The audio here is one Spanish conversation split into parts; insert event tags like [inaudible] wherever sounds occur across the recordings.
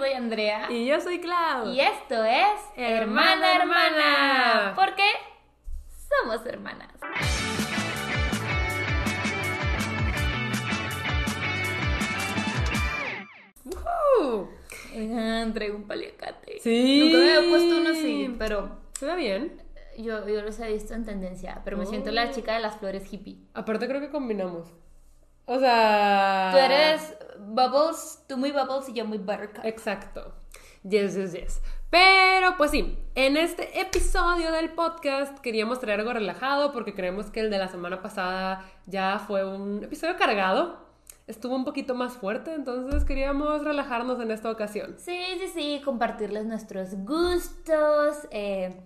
soy Andrea. Y yo soy Clau. Y esto es Hermana Hermana. Porque somos hermanas. Oigan, traigo un paliacate. Sí. Nunca me había puesto uno así, pero Se ve bien. yo, yo los he visto en tendencia. Pero me siento la chica de las flores hippie. Aparte creo que combinamos. O sea... Tú eres Bubbles, tú muy Bubbles y yo muy Buttercup. Exacto. Yes, yes, yes. Pero pues sí, en este episodio del podcast queríamos traer algo relajado porque creemos que el de la semana pasada ya fue un episodio cargado. Estuvo un poquito más fuerte, entonces queríamos relajarnos en esta ocasión. Sí, sí, sí, compartirles nuestros gustos eh,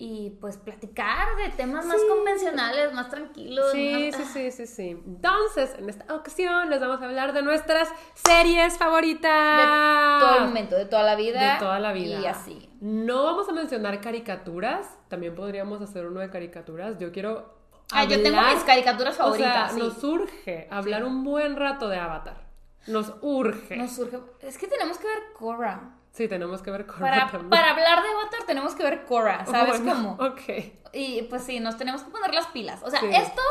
y pues platicar de temas más convencionales, más tranquilos. Sí, más- sí, sí, sí, sí. Entonces, en esta ocasión les vamos a hablar de nuestras series favoritas. De todo el momento, de toda la vida. De toda la vida. Y así. No vamos a mencionar caricaturas. También podríamos hacer uno de caricaturas. Yo quiero. Ah, yo tengo mis caricaturas favoritas. O sea, sí. nos urge hablar un buen rato de Avatar. Nos urge. Nos surge. Es que tenemos que ver Korra. Sí, tenemos que ver Korra Para, también. para hablar de Avatar tenemos que ver Korra, ¿sabes Bueno, cómo? Ok. Y pues sí, nos tenemos que poner las pilas. O sea, Sí. esto,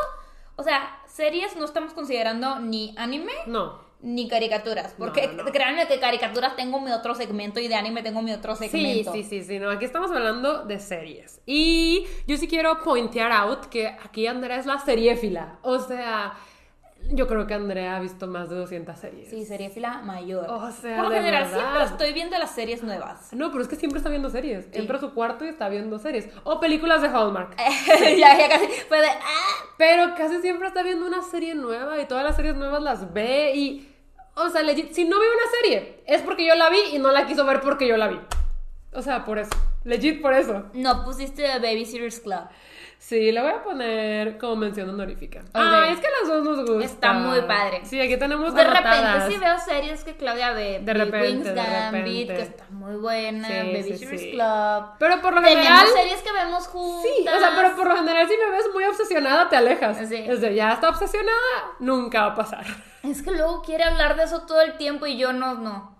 o sea, series no estamos considerando ni anime No. ni caricaturas. Porque No, no, no. créanme que caricaturas tengo mi otro segmento y de anime tengo mi otro Sí, segmento. sí, sí, sí, no, aquí estamos hablando de series. Y yo sí quiero pointear out que aquí Andrea es la seriéfila. O sea, yo creo que Andrea ha visto más de 200 series. Sí, serie fila mayor. O sea, Por lo general verdad. siempre estoy viendo las series nuevas. No, pero es que siempre está viendo series. Sí. Entra a su cuarto y está viendo series. O películas de Hallmark. [laughs] ya, ya casi fue de ah. Pero casi siempre está viendo una serie nueva y todas las series nuevas las ve y... O sea, legit, si no veo una serie, es porque yo la vi y no la quiso ver porque yo la vi. O sea, por eso. Legit por eso. No pusiste Babysitters Club. Sí, le voy a poner como mención honorífica. Ah, es que las dos nos gusta. Está muy padre. Sí, aquí tenemos De repente sí veo series que Claudia ve. De repente, Queen's de Gambit, repente. que está muy buena. Sí, sí, Babysitters sí. Club. Pero por lo Tenemos general... series que vemos juntas. Sí, o sea, pero por lo general si me ves muy obsesionada te alejas. Sí. Es de ya está obsesionada, nunca va a pasar. [laughs] Es que luego quiere hablar de eso todo el tiempo y yo no, no.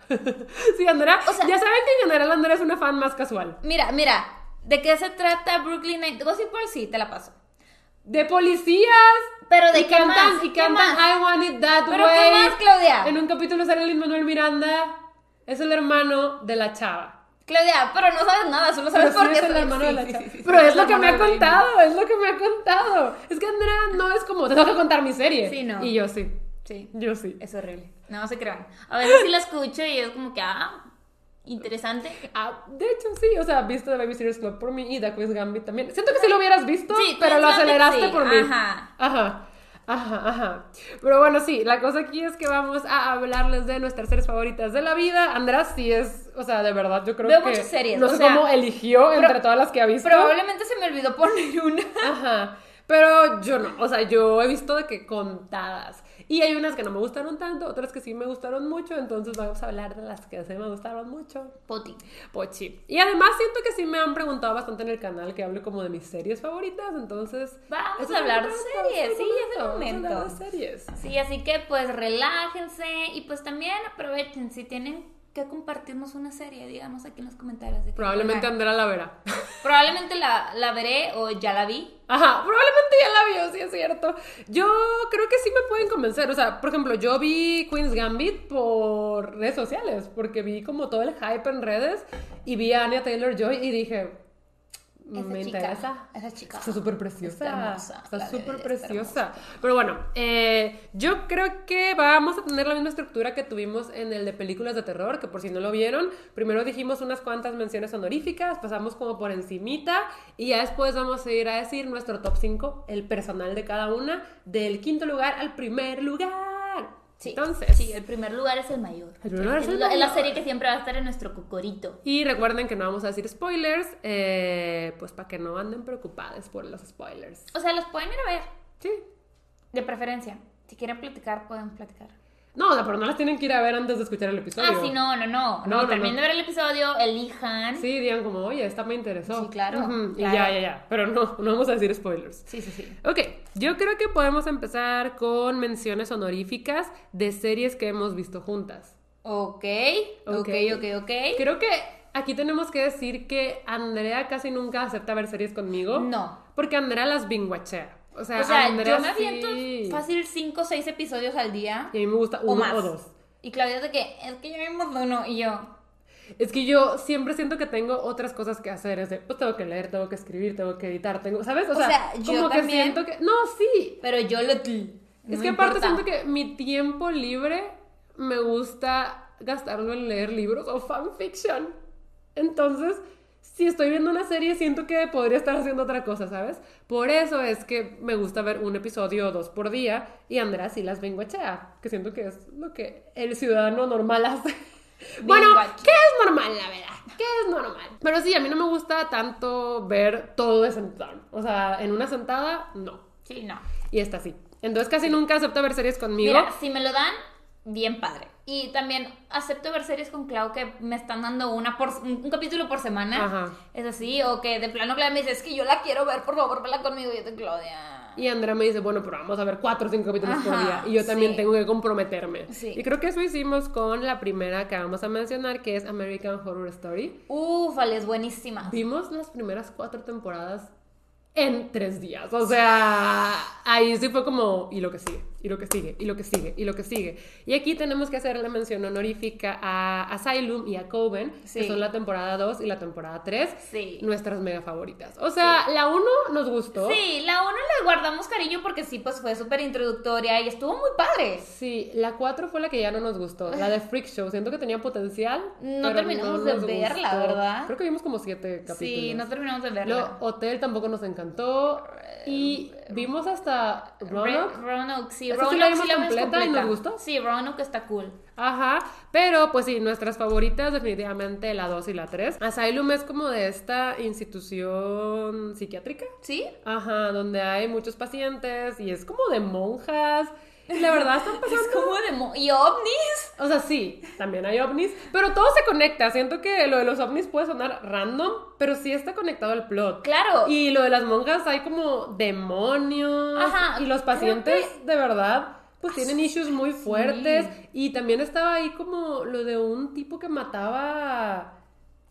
sí, Andrea, O sea- ya saben que en general Andrea es una fan más casual. Mira, mira, ¿de qué se trata Brooklyn Nine? Gossip por sí, te la paso. De policías. Pero ¿de y qué cantan, más? Y ¿Qué cantan más? I Want It That ¿Pero Way. qué más, Claudia? En un capítulo sale Lin Manuel Miranda. Es el hermano de la chava. Claudia, pero no sabes nada, solo sabes Pero por sí qué es el hermano de la chava. sí, sí, Pero es lo que me ha contado, es lo que me ha contado. Es que Andrea no es como, te tengo que contar mi serie. Sí, no. Y yo sí. Sí, Yo sí. es horrible. No se crean. A veces sí la escucho y es como que, ah, interesante. Ah, de hecho, sí, o sea, viste The Babysitter's Club por mí y The Queen's Gambit también. Siento que sí lo hubieras visto, Sí, pero lo aceleraste sí, por mí. ajá. Ajá. Ajá, ajá. Pero bueno, sí, la cosa aquí es que vamos a hablarles de nuestras series favoritas de la vida. Andrea sí es, o sea, de verdad, yo creo Veo que. muchas series, No sé sea, cómo eligió entre todas las que ha visto. Probablemente se me olvidó poner una. Ajá. Pero yo no, o sea, yo he visto de que contadas. Y hay unas que no me gustaron tanto, otras que sí me gustaron mucho, entonces vamos a hablar de las que sí me gustaron mucho. Poti. Pochi. Y además siento que sí me han preguntado bastante en el canal que hable como de mis series favoritas, entonces... Vamos a hablar de momento, series, sí, es el vamos a hablar momento. de series. Sí, así que pues relájense y pues también aprovechen si tienen que compartirnos una serie, díganos aquí en los comentarios. de Probablemente. Andrea la verá. Probablemente la, la veré o ya la vi. Ajá, probablemente ya la vio, sí es cierto. Yo creo que sí me pueden convencer. O sea, por ejemplo, yo vi Queen's Gambit por redes sociales, porque vi como todo el hype en redes y vi a Anya Taylor Joy y dije, me interesa. esa chica. Está súper preciosa. Está hermosa, Está la súper preciosa. Pero bueno, eh, yo creo que vamos a tener la misma estructura que tuvimos en el de películas de terror, que por si no lo vieron, primero dijimos unas cuantas menciones honoríficas, pasamos como por encimita y ya después vamos a ir a decir nuestro top 5, el personal de cada una, del quinto lugar al primer lugar. Sí, Entonces, sí, el primer lugar es el mayor. El primer lugar es el la, es la mayor. serie que siempre va a estar en nuestro cocorito. Y recuerden que no vamos a decir spoilers, eh, pues para que no anden preocupadas por los spoilers. O sea, los pueden ir a ver, Sí. de preferencia. Si quieren platicar, pueden platicar. No, o sea, pero no las tienen que ir a ver antes de escuchar el episodio. Ah, sí, no, no, no. No, no, no, terminen no. de ver el episodio, elijan. Sí, digan como, oye, esta me interesó. Sí, claro, Y claro. ya, ya, ya. Pero no, no vamos a decir spoilers. sí, sí. sí. Ok, yo creo que podemos empezar con menciones honoríficas de series que hemos visto juntas. Ok. Ok, ok, ok. Creo que aquí tenemos que decir que Andrea casi nunca acepta ver series conmigo. No. Porque Andrea las binguachea. O sea, O sea, Andrea yo me sí- aviento fácil 5 o 6 episodios al día. Y a mí me gusta o uno más. o dos. Y Claudia es de que, es que ya vimos uno. Y yo, Es que yo siempre siento que tengo otras cosas que hacer. Es de, pues tengo que leer, tengo que escribir, tengo que editar, tengo, ¿sabes? O, O sea, sea, yo como que también. siento que. No, sí. pero yo lo. Es que aparte siento que mi tiempo libre me gusta gastarlo en leer libros o fanfiction. Entonces, si estoy viendo una serie, siento que podría estar haciendo otra cosa, ¿sabes? Por eso es que me gusta ver un episodio o dos por día y Andrea sí las binguachea, que siento que es lo que el ciudadano normal hace. [laughs] Bueno. ¿qué es normal, la verdad? ¿Qué es normal? Pero sí, a mí no me gusta tanto ver todo de sentado. O sea, en una sentada, no. Sí, no. Y esta sí. Entonces casi nunca acepto ver series conmigo. Mira, si me lo dan, bien padre. Y también acepto ver series con Clau que me están dando una por un, capítulo por semana. Ajá. Es así, o que de plano Claudia me dice, es que yo la quiero ver, por favor, vela conmigo. Y yo de Claudia. Y Andrea me dice, bueno, pero vamos a ver cuatro o cinco capítulos por día. Y yo también sí. tengo que comprometerme. Sí. Y creo que eso hicimos con la primera que vamos a mencionar, que es American Horror Story. Ufale, es buenísima. Vimos las primeras cuatro temporadas en tres días. O sea, ahí sí fue como, y lo que sigue, y lo que sigue, y lo que sigue, y lo que sigue. Y aquí tenemos que hacer la mención honorífica a Asylum y a Coven, Sí. que son la temporada 2 y la temporada 3, Sí. nuestras mega favoritas. O sea, la 1 nos gustó. Sí, la uno le guardamos cariño porque sí, pues fue súper introductoria y estuvo muy padre. Sí, la 4 fue la que ya no nos gustó. La de Freak Show. Siento que tenía potencial. No terminamos de nos verla, gustó. ¿verdad? Creo que vimos como 7 capítulos. Sí, no terminamos de verla. Hotel tampoco nos encantó. Y vimos hasta Roanoke. Roanoke, sí, sí Roanoke la vimos sí la completa y nos gustó. Sí, Roanoke está cool. Ajá. Pero, pues sí, nuestras favoritas, definitivamente la 2 y la 3. Asylum es como de esta institución psiquiátrica. ¿Sí? Ajá, donde hay muchos pacientes y es como de monjas. La verdad están pasando Es como ¿Y ovnis? O sea, sí, también hay ovnis, pero todo se conecta. Siento que lo de los ovnis puede sonar random, pero sí está conectado al plot. Claro. Y lo de las monjas hay como demonios. Ajá, Y los pacientes, que- de verdad, pues tienen issues muy fuertes. Y también estaba ahí como lo de un tipo que mataba.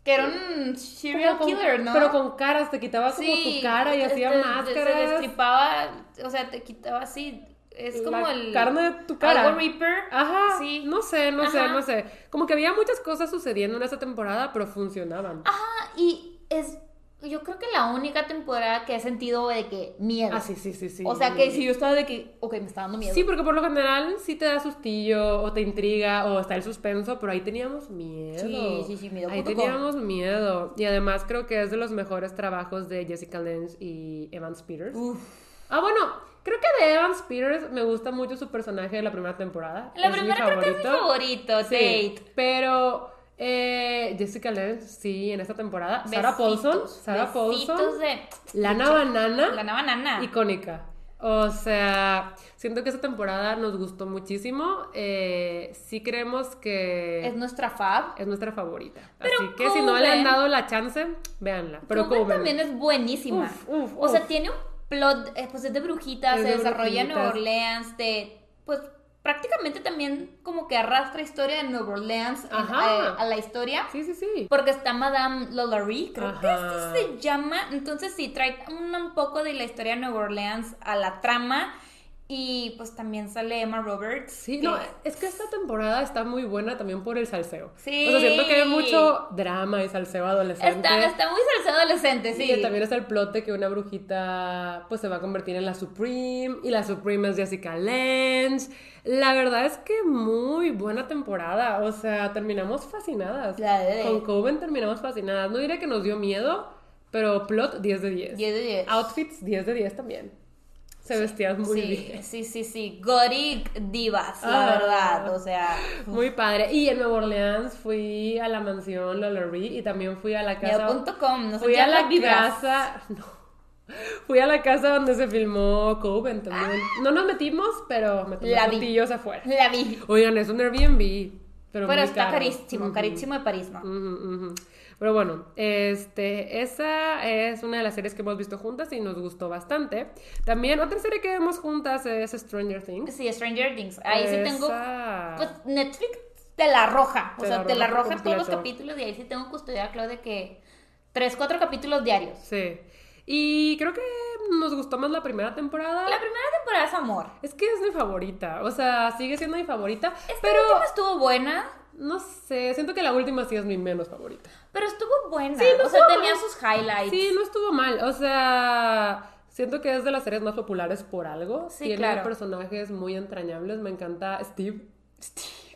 Que era un serial con- killer, ¿no? Pero con caras, te quitaba como tu cara y hacía máscaras. Se destripaba, o sea, te quitaba así. Es como La el. carne de tu cara. Algo Reaper. Ajá, Sí. no sé, no sé, no sé. Como que había muchas cosas sucediendo en esa temporada, pero funcionaban. Ajá, y es. Yo creo que la única temporada que he sentido de que miedo. Ah, sí, sí, sí, sí. O sea, que si yo estaba de que. Ok, me está dando miedo. Sí, porque por lo general sí te da sustillo o te intriga o está el suspenso, pero ahí teníamos miedo. Sí, sí, sí, miedo Ahí com. teníamos miedo. Y además creo que es de los mejores trabajos de Jessica Lange y Evans Peters. Uf. Ah, bueno, creo que de Evans Peters me gusta mucho su personaje de la primera temporada. La Es primera creo que es mi favorito, Sí, Tate. pero eh, Jessica Lange, sí, en esta temporada. Sarah Besitos, Paulson. Sarah Paulson. de. Lana Banana. La banana. icónica. O sea, siento que esta temporada nos gustó muchísimo. Eh, sí creemos que Es nuestra fab. es nuestra favorita. Pero Así que si no le han dado la chance, véanla. Pero Coven Coven. también es buenísima. Uf, uf, o sea, tiene un plot, eh, pues es de brujitas, Es se de desarrolla en Nueva. Orleans, de, pues prácticamente también como que arrastra historia de Nueva Orleans en- Ajá. a, a la historia. Sí, sí, sí. Porque está Madame Lolary, creo Ajá. que así se llama. Entonces sí, trae un, un poco de la historia de Nueva Orleans a la trama. Y pues también sale Emma Roberts. Sí, no, es que esta temporada está muy buena también por el salseo. Sí. O sea, siento que hay mucho drama y salseo adolescente. Está, está muy salsado adolescente, sí. Y también está el plot de que una brujita pues se va a convertir en la Supreme y la Supreme es Jessica Lange. La verdad es que muy buena temporada, o sea, terminamos fascinadas. La de- Con Coven terminamos fascinadas. No diré que nos dio miedo, pero plot 10 de 10. 10 de 10. Outfits 10 de 10 también. Se vestían muy sí, bien. sí, sí, sí. Gothic divas, la Ah. verdad. O sea, Muy padre. Y en Nueva Orleans fui a la mansión Lollery y también fui a la casa. No sé, Fui a la casa. [laughs] No. Fui a la casa donde se filmó Coven también. No nos metimos, pero me tomé afuera. La vi. Oigan, es un Airbnb. Pero, Pero muy está caro. carísimo, carísimo de París. Pero bueno, este, esa es una de las series que hemos visto juntas y nos gustó bastante. También otra serie que vemos juntas es Stranger Things. Sí, Stranger Things. Ahí sí tengo. Pues Netflix te la arroja. O Te sea, la te la arroja todos los capítulos y ahí sí tengo custodiada, Claudia, de que tres, cuatro capítulos diarios. Sí. Y creo que nos gustó más la primera temporada. La primera temporada es amor. Es que es mi favorita. O sea, sigue siendo mi favorita. Esta pero última estuvo buena, no sé, siento que la última sí es mi menos favorita. pero estuvo buena. Sí, no o sea, tenía sus highlights. Sí, no estuvo mal. O sea, siento que es de las series más populares por algo. Sí, Tiene claro. personajes muy entrañables. Me encanta Steve.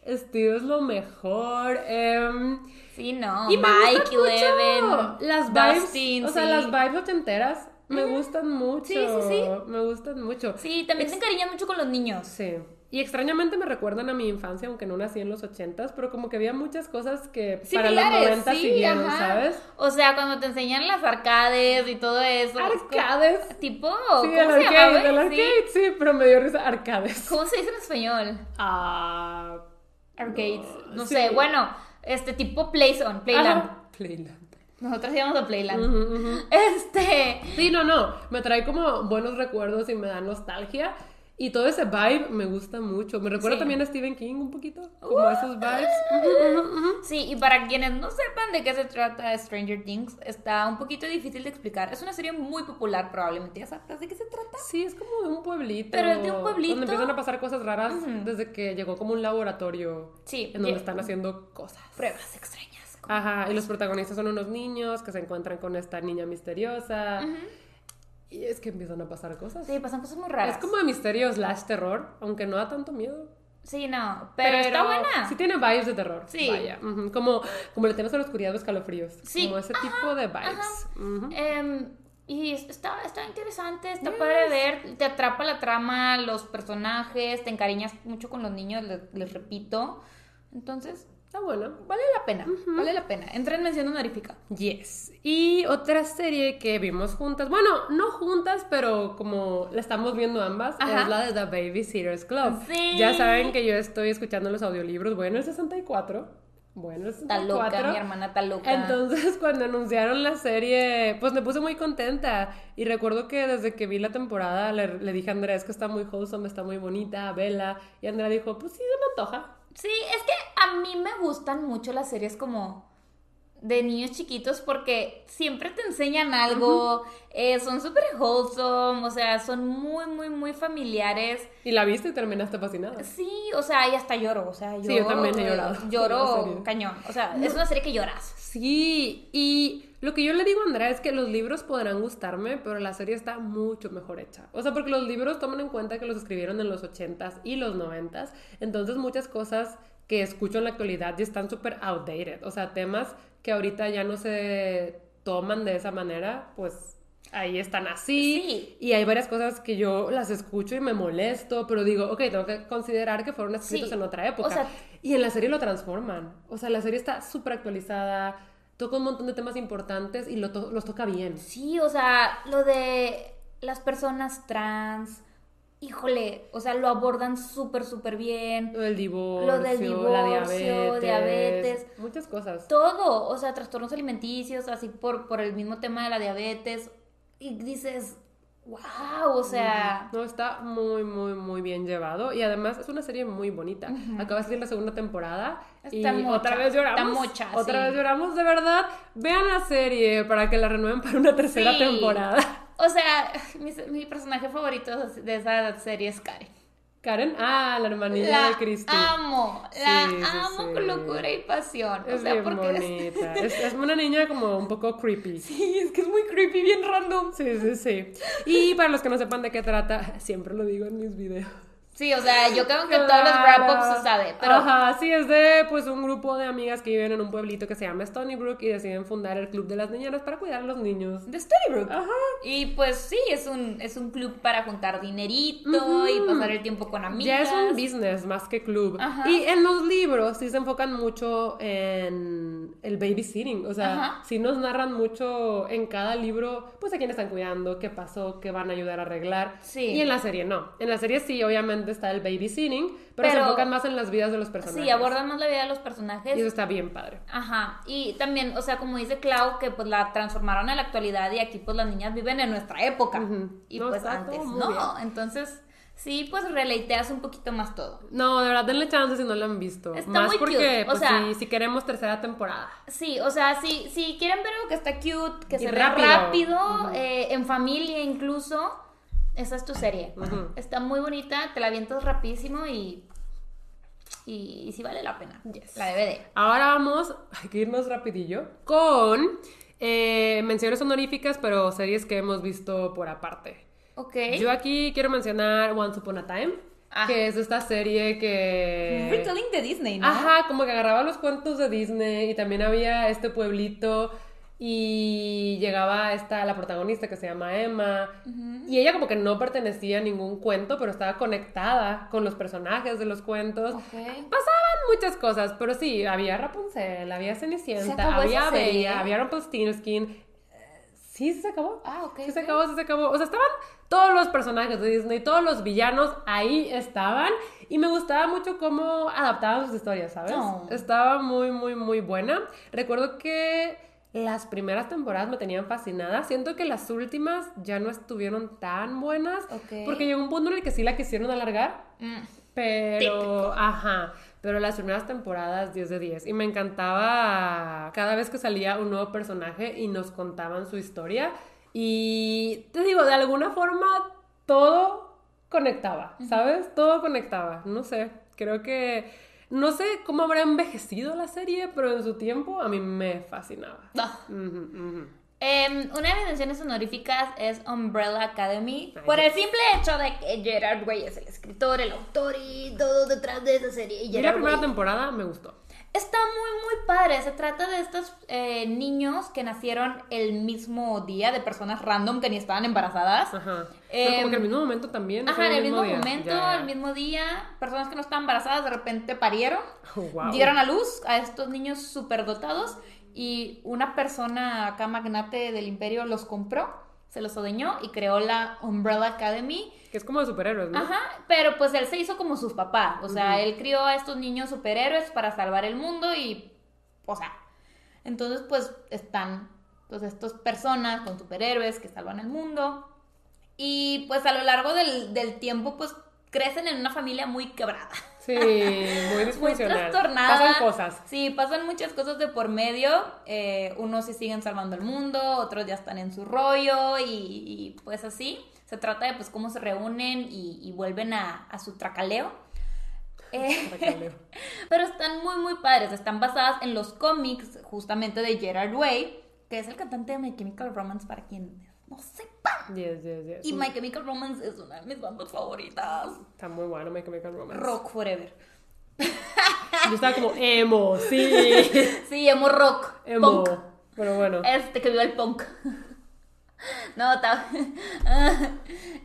Steve es lo mejor. Em, Sí, no. y me Mike, Eleven, las vibes, Dustin, o sea, sí. las vibes ochenteras me gustan mucho. Sí, sí, sí. Me gustan mucho. Sí, también Es- te encariñas mucho con los niños. Sí. Y extrañamente me recuerdan a mi infancia, aunque no nací en los ochentas, pero como que había muchas cosas que para los Similares, noventas sí, siguieron, ajá. ¿sabes? O sea, cuando te enseñan las arcades y todo eso. es como- Arcades. Tipo, Sí, ¿cómo el se arcade, llamaba? el Sí. arcade, sí, pero me dio risa arcades. ¿Cómo se dice en español? Ah, Arcades. No sí. sé, bueno, este tipo Playzone, Playland. ajá, Playland. Nosotros íbamos a Playland. Ujú, ujú. Este. Sí, no, no, me trae como buenos recuerdos y me da nostalgia. Y todo ese vibe me gusta mucho. Me recuerda Sí. también a Stephen King un poquito, como esos vibes. Ujú, ujú. Sí, y para quienes no sepan de qué se trata Stranger Things, está un poquito difícil de explicar. Es una serie muy popular, probablemente. ¿Ya sabes de qué se trata? Sí, es como de un pueblito. Pero es de un pueblito. Donde empiezan a pasar cosas raras desde que llegó como un laboratorio. Sí, En donde están haciendo cosas. Pruebas extrañas. Ajá, y los protagonistas son unos niños que se encuentran con esta niña misteriosa. Y es que empiezan a pasar cosas. Sí, pasan cosas muy raras. Es como de misterio slash terror, aunque no da tanto miedo. Sí, no, pero, está buena. Sí tiene vibes de terror. Sí. Vaya. Como, como le tienes a la oscuridad o escalofríos. Sí, Como ese tipo de vibes. Em, y es- está, está interesante, está padre ver, te atrapa la trama, los personajes, te encariñas mucho con los niños, les, les repito. Entonces, Está bueno. vale la pena, vale la pena. Entra en mención honorífica. Yes. Y otra serie que vimos juntas, bueno, no juntas, pero como la estamos viendo ambas, Ajá. es la de The Babysitters Club. Sí. Ya saben que yo estoy escuchando los audiolibros, bueno, el 64. Bueno, el Está 64. loca, mi hermana está loca. Entonces, [laughs] cuando anunciaron la serie, pues me puse muy contenta. Y recuerdo que desde que vi la temporada le, le dije a Andrea, es que está muy wholesome, está muy bonita, vela. Y Andrea dijo, pues sí, se me antoja. Sí, es que a mí me gustan mucho las series como de niños chiquitos porque siempre te enseñan algo, eh, son súper wholesome, o sea, son muy, muy, muy familiares. Y la viste y terminaste fascinada. Sí, o sea, y hasta lloro, o sea, yo, Sí, yo también he eh, llorado la Lloro cañón, o sea, es una serie que lloras. Sí, y lo que yo le digo a Andrea es que los libros podrán gustarme, pero la serie está mucho mejor hecha. O sea, porque los libros toman en cuenta que los escribieron en los 80s y los 90s, entonces muchas cosas que escucho en la actualidad ya están súper outdated. O sea, temas que ahorita ya no se toman de esa manera, pues ahí están así. Sí. Y hay varias cosas que yo las escucho y me molesto, pero digo, ok, tengo que considerar que fueron escritos Sí. en otra época. O sea- y en la serie lo transforman. O sea, la serie está súper actualizada, toca un montón de temas importantes y lo to- los toca bien. Sí, o sea, lo de las personas trans, híjole, o sea, lo abordan súper, súper bien. Lo del divorcio, Lo del la divorcio, diabetes, diabetes. muchas cosas. Todo, o sea, trastornos alimenticios, así por, por el mismo tema de la diabetes. Y dices, wow, o sea, No, está muy, muy, muy bien llevado. Y además es una serie muy bonita. Acaba de salir la segunda temporada. Está y mocha, otra vez lloramos. está mocha, Otra sí. vez lloramos, de verdad. Vean la serie para que la renueven para una tercera Sí. temporada. O sea, [laughs] mi, mi personaje favorito de esa serie es Karen. Karen, ah, la hermanita La de Christy. amo, la Sí, amo sí. con locura y pasión. Es o sea, bien porque es- bonita. [laughs] Es, es una niña como un poco creepy. Sí, es que es muy creepy, bien random. Sí, sí, sí. Y para los que no sepan de qué trata, [laughs] siempre lo digo en mis videos. Sí, o sea, yo creo que todos los wrap-ups se sabe, pero Ajá, sí, es de pues un grupo de amigas que viven en un pueblito que se llama Stony Brook y deciden fundar el Club de las Niñeras para cuidar a los niños. de Storybrooke. Ajá. Y pues sí, es un, es un club para juntar dinerito y pasar el tiempo con amigas. Ya es un business más que club. Ajá. Y en los libros sí se enfocan mucho en el babysitting. O sea, Ajá. sí nos narran mucho en cada libro, pues a quién están cuidando, qué pasó, qué van a ayudar a arreglar. Sí. Y en la serie no. En la serie sí, obviamente está el babysitting, pero, se Pero- enfocan más en las vidas de los personajes. Sí, abordan más la vida de los personajes. Y eso está bien padre. Ajá, y también, o sea, como dice Clau, que pues la transformaron en la actualidad y aquí pues las niñas viven en nuestra época. Y No, pues antes no, bien. entonces Sí, pues releiteas un poquito más todo. No, de verdad, denle chance si no lo han visto. Está más muy porque, cute, o pues, sea- si, si queremos tercera temporada. Sí, o sea, si, si quieren ver algo que está cute, que Y se ve rápido. rápido, eh, en familia incluso, esa es tu serie. Está muy bonita, te la avientas rapidísimo y, y, y sí vale la pena. La DVD. Ahora vamos, [laughs] hay que irnos rapidillo, con eh, menciones honoríficas, pero series que hemos visto por aparte. Ok. Yo aquí quiero mencionar Once Upon a Time, Ah. que es esta serie que... Retelling de Disney, ¿no? Ajá, como que agarraba los cuentos de Disney y también había este pueblito y llegaba esta, la protagonista que se llama Emma y ella como que no pertenecía a ningún cuento, pero estaba conectada con los personajes de los cuentos. Ok. Pasaban muchas cosas, pero sí, había Rapunzel, había ¿Se Cenicienta, había? Bella, había Rumpelstiltskin. Sí, sí se acabó. Ah, ok, Sí se acabó, sí se acabó. O sea, estaban todos los personajes de Disney, todos los villanos ahí estaban. Y me gustaba mucho cómo adaptaban sus historias, ¿sabes? Oh. Estaba muy, muy, muy buena. Recuerdo que las primeras temporadas me tenían fascinada. Siento que las últimas ya no estuvieron tan buenas. Porque llegó un punto en el que sí la quisieron alargar. Mm. Pero, ajá, pero las primeras temporadas 10 de 10. Y me encantaba cada vez que salía un nuevo personaje y nos contaban su historia. Y te digo, de alguna forma todo conectaba, ¿sabes? Todo conectaba. No sé, creo que... No sé cómo habrá envejecido la serie, pero en su tiempo a mí me fascinaba. Ah. Em, una de mis menciones honoríficas es Umbrella Academy. Ay, por el simple hecho de que Gerard Way es el escritor, el autor y todo detrás de esa serie. Y la primera Way temporada me gustó. Está muy, muy padre. Se trata de estos eh, niños que nacieron el mismo día, de personas random que ni estaban embarazadas. Ajá. Pero como Em, que al mismo momento también. Ajá, en el mismo momento, ya. el mismo día, personas que no estaban embarazadas de repente parieron, Oh, wow. dieron a luz a estos niños superdotados y una persona acá magnate del imperio los compró, se los odeñó y creó la Umbrella Academy. Que es como de superhéroes, ¿no? Ajá, pero pues él se hizo como sus papás, o sea, él crió a estos niños superhéroes para salvar el mundo y, o sea, entonces pues están pues estas personas con superhéroes que salvan el mundo y pues a lo largo del, del tiempo pues crecen en una familia muy quebrada. Sí, muy Muy disfuncional. trastornada. Pasan cosas. Sí, pasan muchas cosas de por medio. Eh, unos sí siguen salvando el mundo, otros ya están en su rollo y, y, pues así. Se trata de pues cómo se reúnen y, y vuelven a, a su tracaleo. [laughs] Eh, Tracaleo. [laughs] pero están muy, muy padres. Están basadas en los cómics justamente de Gerard Way, que es el cantante de My Chemical Romance para quien no Yes, yes, yes. Y My Chemical Romance es una de mis bandas favoritas. Está muy bueno My Chemical Romance. Rock Forever. [laughs] Yo estaba como emo, sí. [laughs] Sí, emo rock. Emo. Punk. Pero bueno. Este que viva el punk. [laughs] No, está.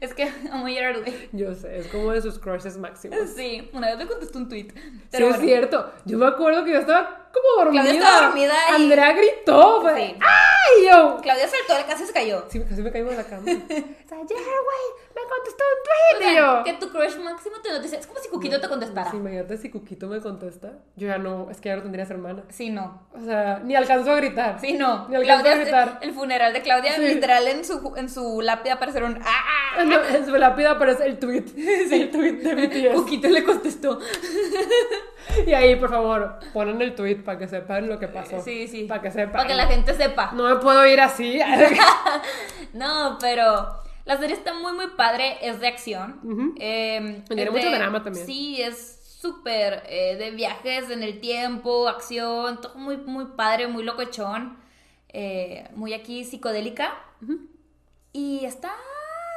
Es que amo Gerard Way. Yo sé, es como de sus crushes máximos. Sí, una vez me contestó un tweet. Sí, Pero es bueno. cierto. Yo me acuerdo que yo estaba como dormida. Claudia estaba dormida y- Andrea gritó. Fue, Sí. ¡Ay, yo! Claudia saltó, casi se cayó. Sí, casi me caigo de la cama. [laughs] o sea, Jerry, güey, me contestó un O tweet. y sea, yo. que tu crush máximo te noticia. Es como si Cuquito te contestara. Sí, imagínate si Cuquito me contesta. Yo ya no, es que ya no tendrías hermana. Sí, no. O sea, ni alcanzó a gritar. Sí, no. Ni alcanzó a Claudia, gritar. el funeral de Claudia, Sí. literal, en su, en su lápida aparecieron. ¡Ah! No, en su lápida aparece el tweet. [laughs] El tweet de BTS. Cuquito le contestó. [laughs] Y ahí, por favor, ponen el tweet para que sepan lo que pasó. Sí, sí. Para que sepan. Para que la gente sepa. No me puedo ir así. [laughs] [laughs] No, pero la serie está muy, muy padre. Es de acción. Ujú. Eh, Tiene es mucho de- drama también. Sí, es súper eh, de viajes en el tiempo, acción, todo muy, muy padre, muy locochón. eh, muy aquí psicodélica. Y está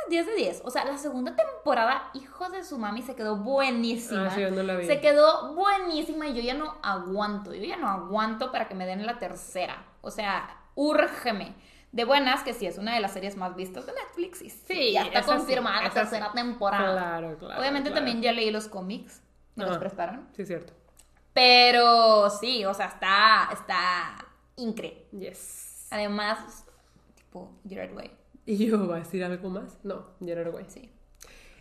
10 de 10. O sea, la segunda temporada, hijo de su mami, se quedó buenísima. Ah, sí, yo no la vi. Se quedó buenísima y yo ya no aguanto. Yo ya no aguanto para que me den la tercera. O sea, úrgeme. De buenas, que sí es una de las series más vistas de Netflix. Y sí, ya está sí, confirmada la sí. tercera temporada. Claro, claro. Obviamente claro. también ya leí los cómics. Me los prestaron. Sí, cierto. Pero sí, o sea, está, está increíble. Yes. Además, tipo Gerard Way. ¿Y yo va a decir algo más? No, Gerard Way. Sí.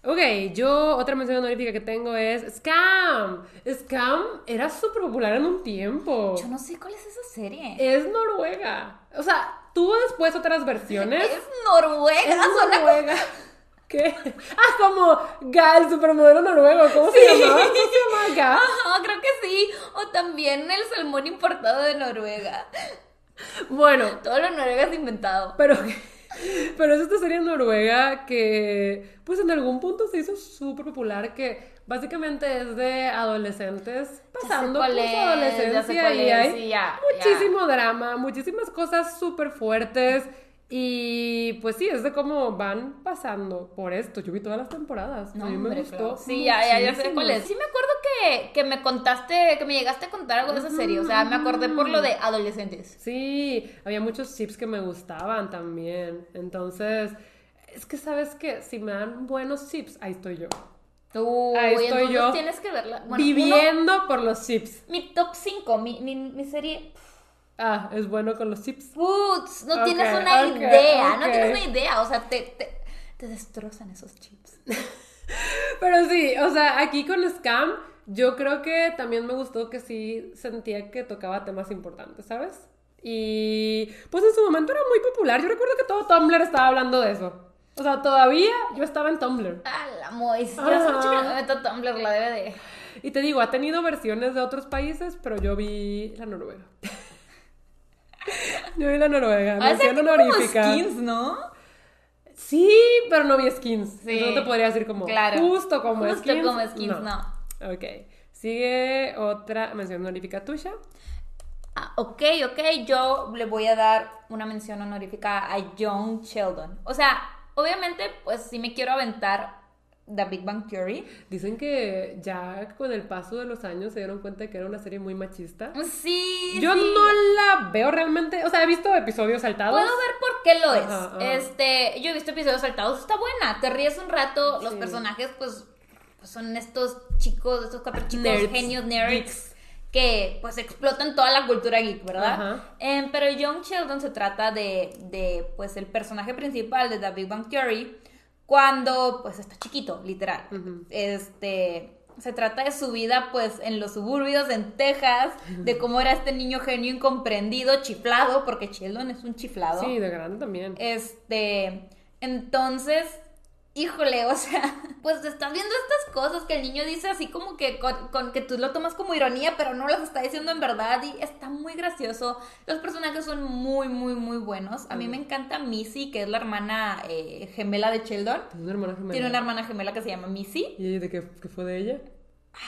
Ok, yo otra mención honorífica que tengo es Scam. Scam era súper popular en un tiempo. Yo no sé cuál es esa serie. Es Noruega. O sea, tuvo después otras versiones. Es Noruega. Es Noruega. ¿Qué? Ah, como Ga, el supermodelo noruego. ¿Cómo se llamaba? ¿Cómo se llama Ga? Ajá, creo que sí. O también el salmón importado de Noruega. Bueno, Todo lo noruego es inventado. pero, pero es esta serie noruega que, pues en algún punto se hizo súper popular, que básicamente es de adolescentes pasando por su es, adolescencia cuál y es, hay sí, ya, muchísimo drama, muchísimas cosas súper fuertes. Y pues sí, es de cómo van pasando por esto. Yo vi todas las temporadas. No, a mí me hombre, gustó. claro. Sí, ya, ya, ya sé cuál es. Sí me acuerdo que, que me contaste, que me llegaste a contar algo de esa serie. O sea, me acordé por lo de adolescentes. Sí, había muchos chips que me gustaban también. Entonces, es que sabes que si me dan buenos chips, ahí estoy yo. Uy, Ahí estoy yo, tienes que verla. Bueno, uno- viviendo por los chips. mi top 5, mi, mi, mi serie. Ah, es bueno con los chips. Putz, no tienes una idea. No tienes una idea. O sea, te, te, te destrozan esos chips. [laughs] Pero sí, o sea, aquí con Scam, yo creo que también me gustó que sí sentía que tocaba temas importantes, ¿sabes? Y pues en su momento era muy popular. Yo recuerdo que todo Tumblr estaba hablando de eso. O sea, todavía yo estaba en Tumblr. Ah, la Mois. Yo no me meto Tumblr, la debe de. Y te digo, ha tenido versiones de otros países, pero yo vi la noruega. Yo vi la noruega, mención como honorífica. skins, ¿no? Sí, pero no vi skins. Sí. No te podría decir como Claro. justo como Justo skins. como skins, no. Ok. Sigue otra mención honorífica tuya. Ah, ok, ok, yo le voy a dar una mención honorífica a John Sheldon. O sea, obviamente, pues sí me quiero aventar The Big Bang Theory. Dicen que ya con el paso de los años se dieron cuenta de que era una serie muy machista. Sí, Yo sí. no la veo realmente. O sea, he visto episodios saltados. Puedo ver por qué lo es. Ajá, ajá. Este, yo he visto episodios saltados, está buena, te ríes un rato, los personajes pues, pues son estos chicos, estos cuatro chicos Nerds, genios nerds geeks. que pues explotan toda la cultura geek, ¿verdad? Ajá. Em, pero Young Sheldon se trata de, de pues el personaje principal de The Big Bang Theory cuando pues está chiquito, literal. Este se trata de su vida pues en los suburbios en Texas, de cómo era este niño genio incomprendido, chiflado, porque Sheldon es un chiflado. Sí, de grande también. Este, entonces, híjole, o sea, [laughs] pues estás viendo estas cosas que el niño dice así como que con, con que tú lo tomas como ironía, pero no las está diciendo en verdad y está muy gracioso. Los personajes son muy, muy, muy buenos. A mí me encanta Missy, que es la hermana eh, gemela de Sheldon. Tiene una hermana gemela. Tiene una hermana gemela que se llama Missy. ¿Y de qué, qué fue de ella?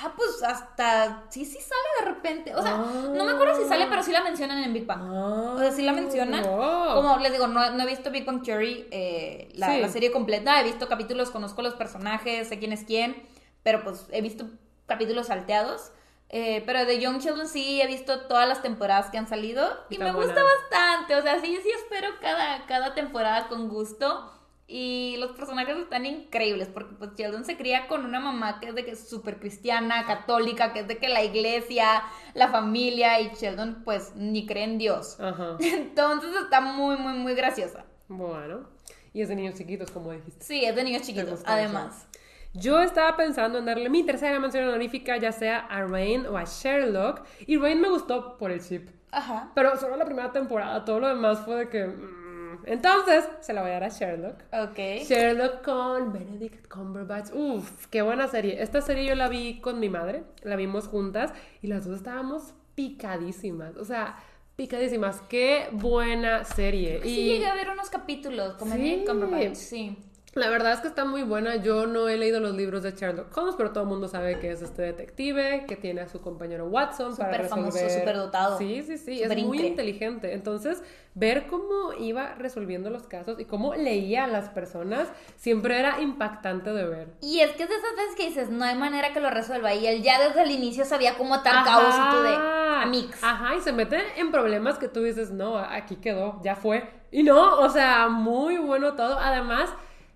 Ah, pues hasta sí, sí sale de repente. O sea, no me acuerdo si sale, pero sí la mencionan en Big Bang. O sea, sí la mencionan. wow. Como les digo, no, no he visto Big Bang Theory, eh, la, Sí. la serie completa. He visto capítulos, conozco los personajes, sé quién es quién. Pero pues he visto capítulos salteados. Eh, pero de Young Sheldon sí he visto todas las temporadas que han salido. Y me buena. gusta bastante. O sea, sí, sí espero cada, cada temporada con gusto. Y los personajes están increíbles porque pues Sheldon se cría con una mamá que es de que es súper cristiana, católica, que es de que la iglesia, la familia y Sheldon pues ni cree en Dios. Ajá. [laughs] Entonces está muy, muy, muy graciosa. Bueno. Y es de niños chiquitos, como dijiste. Sí, es de niños chiquitos, además. Yo estaba pensando en darle mi tercera mención honorífica, ya sea a Rain o a Sherlock. Y Rain me gustó por el chip. Ajá. Pero solo la primera temporada, todo lo demás fue de que. Entonces, se la voy a dar a Sherlock. Ok. Sherlock con Benedict Cumberbatch. Uf, qué buena serie. Esta serie yo la vi con mi madre, la vimos juntas y las dos estábamos picadísimas. O sea, picadísimas. Qué buena serie. Sí, y llegué a ver unos capítulos, como Sí. Cumberbatch, sí. La verdad es que está muy buena. Yo no he leído los libros de Sherlock Holmes, pero todo el mundo sabe que es este detective, que tiene a su compañero Watson para Súper resolver. famoso, súper dotado. Sí, sí, sí. Es muy inteligente. Entonces, ver cómo iba resolviendo los casos y cómo leía a las personas siempre era impactante de ver. Y es que es de esas veces que dices, no hay manera que lo resuelva. Y él ya desde el inicio sabía cómo atar cabos y tú de amix. Ajá, y se mete en problemas que tú dices, no, aquí quedó, ya fue. Y no, o sea, muy bueno todo. Además,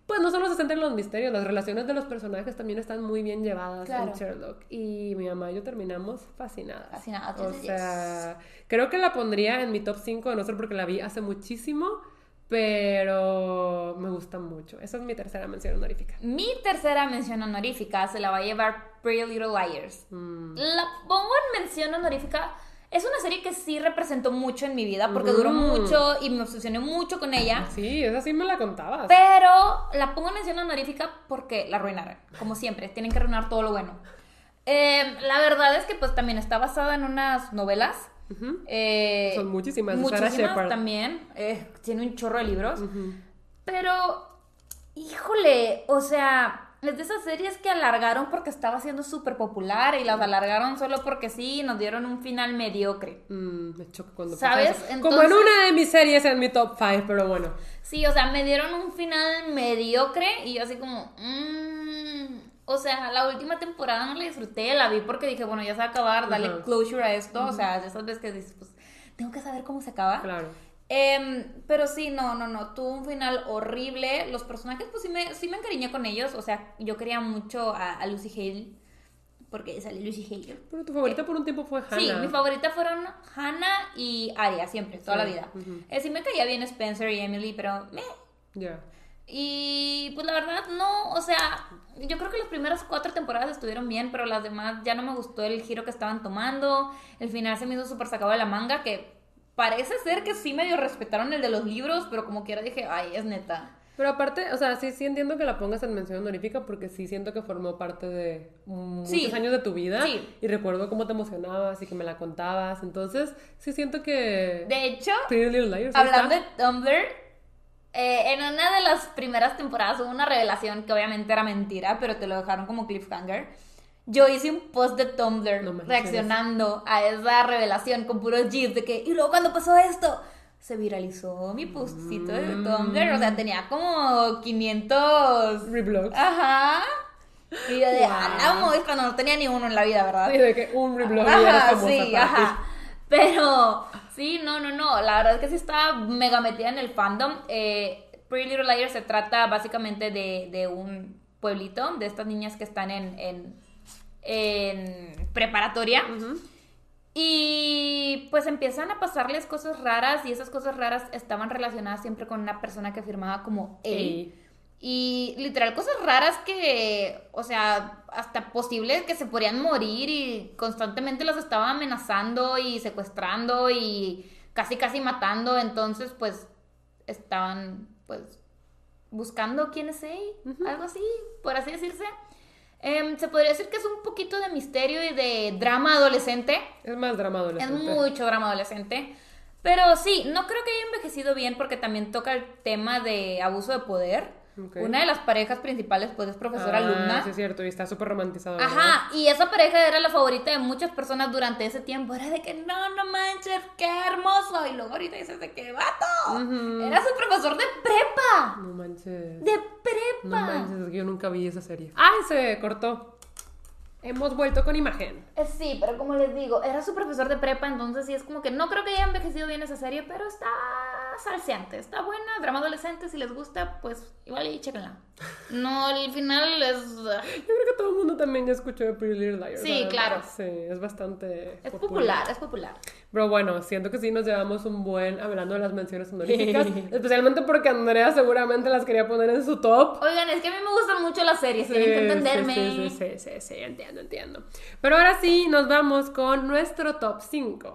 pues no solo se centra en los misterios, las relaciones de los personajes también están muy bien llevadas Claro. en Sherlock. Y mi mamá y yo terminamos fascinadas. Fascinadas, O yes, yes, sea, creo que la pondría en mi top 5, de no ser porque la vi hace muchísimo, pero me gusta mucho. Esa es mi tercera mención honorífica. Mi tercera mención honorífica se la va a llevar Pretty Little Liars. Mm. La pongo en mención honorífica Es una serie que sí representó mucho en mi vida porque duró mucho y me obsesioné mucho con ella. Sí, esa sí me la contabas. Pero la pongo en mención honorífica porque la arruinaron. Como siempre, tienen que arruinar todo lo bueno. Eh, la verdad es que pues también está basada en unas novelas. Ujú. Eh, Son muchísimas, Muchísimas también. eh, tiene un chorro de libros. Pero, híjole, o sea, es de esas series que alargaron porque estaba siendo súper popular y las alargaron solo porque sí y nos dieron un final mediocre. Mm, me choca cuando ¿Sabes? pasa eso. Como en una de mis series en mi top 5, pero bueno. Sí, o sea, me dieron un final mediocre y yo así como, mm, o sea, la última temporada no la disfruté, la vi porque dije, bueno, ya se va a acabar, dale closure a esto, o sea, de esas veces que dices, pues, tengo que saber cómo se acaba. Claro. Em, pero sí, no, no, no, tuvo un final horrible. Los personajes, pues sí me, sí me encariñé con ellos. O sea, yo quería mucho a, a Lucy Hale. Porque sale Lucy Hale. Pero tu favorita por un tiempo fue Hannah. Sí, mi favorita fueron Hannah y Aria, siempre, toda la vida. Eh, sí me caía bien Spencer y Emily, pero meh. Ya. Y pues la verdad, no, o sea, yo creo que las primeras cuatro temporadas estuvieron bien, pero las demás ya no me gustó el giro que estaban tomando. El final se me hizo súper sacado de la manga, que parece ser que sí medio respetaron el de los libros, pero como quiera dije, ay, es neta. Pero aparte, o sea, sí, sí entiendo que la pongas en mención honorífica porque sí siento que formó parte de muchos Sí. años de tu vida. Sí. Y recuerdo cómo te emocionabas y que me la contabas. Entonces, sí siento que... De hecho, Liars. hablando está. de Tumblr, eh, en una de las primeras temporadas hubo una revelación que obviamente era mentira, pero te lo dejaron como cliffhanger. Yo hice un post de Tumblr No reaccionando a esa revelación con puros gifs de que, y luego cuando pasó esto, se viralizó mi postcito de Mm. Tumblr, o sea, tenía como 500... Reblogs. Ajá. Y yo de, Wow. la muestra, no, tenía ni uno en la vida, ¿verdad? Sí, de que un reblog y Ajá, famosa sí, ajá. Pero, sí, no, no, no. La verdad es que sí estaba mega metida en el fandom. Eh, Pretty Little Liars se trata básicamente de, de un pueblito, de estas niñas que están en, en, en preparatoria. Y pues empiezan a pasarles cosas raras y esas cosas raras estaban relacionadas siempre con una persona que firmaba como. Ey. Y literal cosas raras que, o sea, hasta posible que se podrían morir y constantemente los estaba amenazando y secuestrando y casi casi matando. Entonces pues estaban pues buscando quién es él, algo así, por así decirse. Em, se podría decir que es un poquito de misterio y de drama adolescente. Es más drama Es adolescente. mucho drama adolescente. Pero sí, no creo que haya envejecido bien porque también toca el tema de abuso de poder. Una de las parejas principales, pues, es profesora Ah, alumna. Sí, es cierto, y está súper romantizado. ¿verdad? Ajá, y esa pareja era la favorita de muchas personas durante ese tiempo. Era de que no, no manches, qué hermoso. Y luego ahorita dices de que vato. Ujú. Era su profesor de prepa. No manches. De No prepa. manches, es que yo nunca vi esa serie. ¡Ay, se cortó! Hemos vuelto con imagen. Eh, Sí, pero como les digo, era su profesor de prepa, entonces sí es como que no creo que haya envejecido bien esa serie, pero está salseante, está buena, drama adolescente, si les gusta, pues igual y chéquenla. No, el final es... Yo creo que todo el mundo también ya escuchó de Pretty Little Liars. Sí, además. claro. Sí, es bastante Es popular, es popular. Pero bueno, siento que sí nos llevamos un buen hablando de las menciones honoríficas, [laughs] especialmente porque Andrea seguramente las quería poner en su top. Oigan, es que a mí me gustan mucho las series, tienen que entenderme. Sí, sí, sí, sí, sí, entiendo, entiendo. Pero ahora sí, nos vamos con nuestro top 5.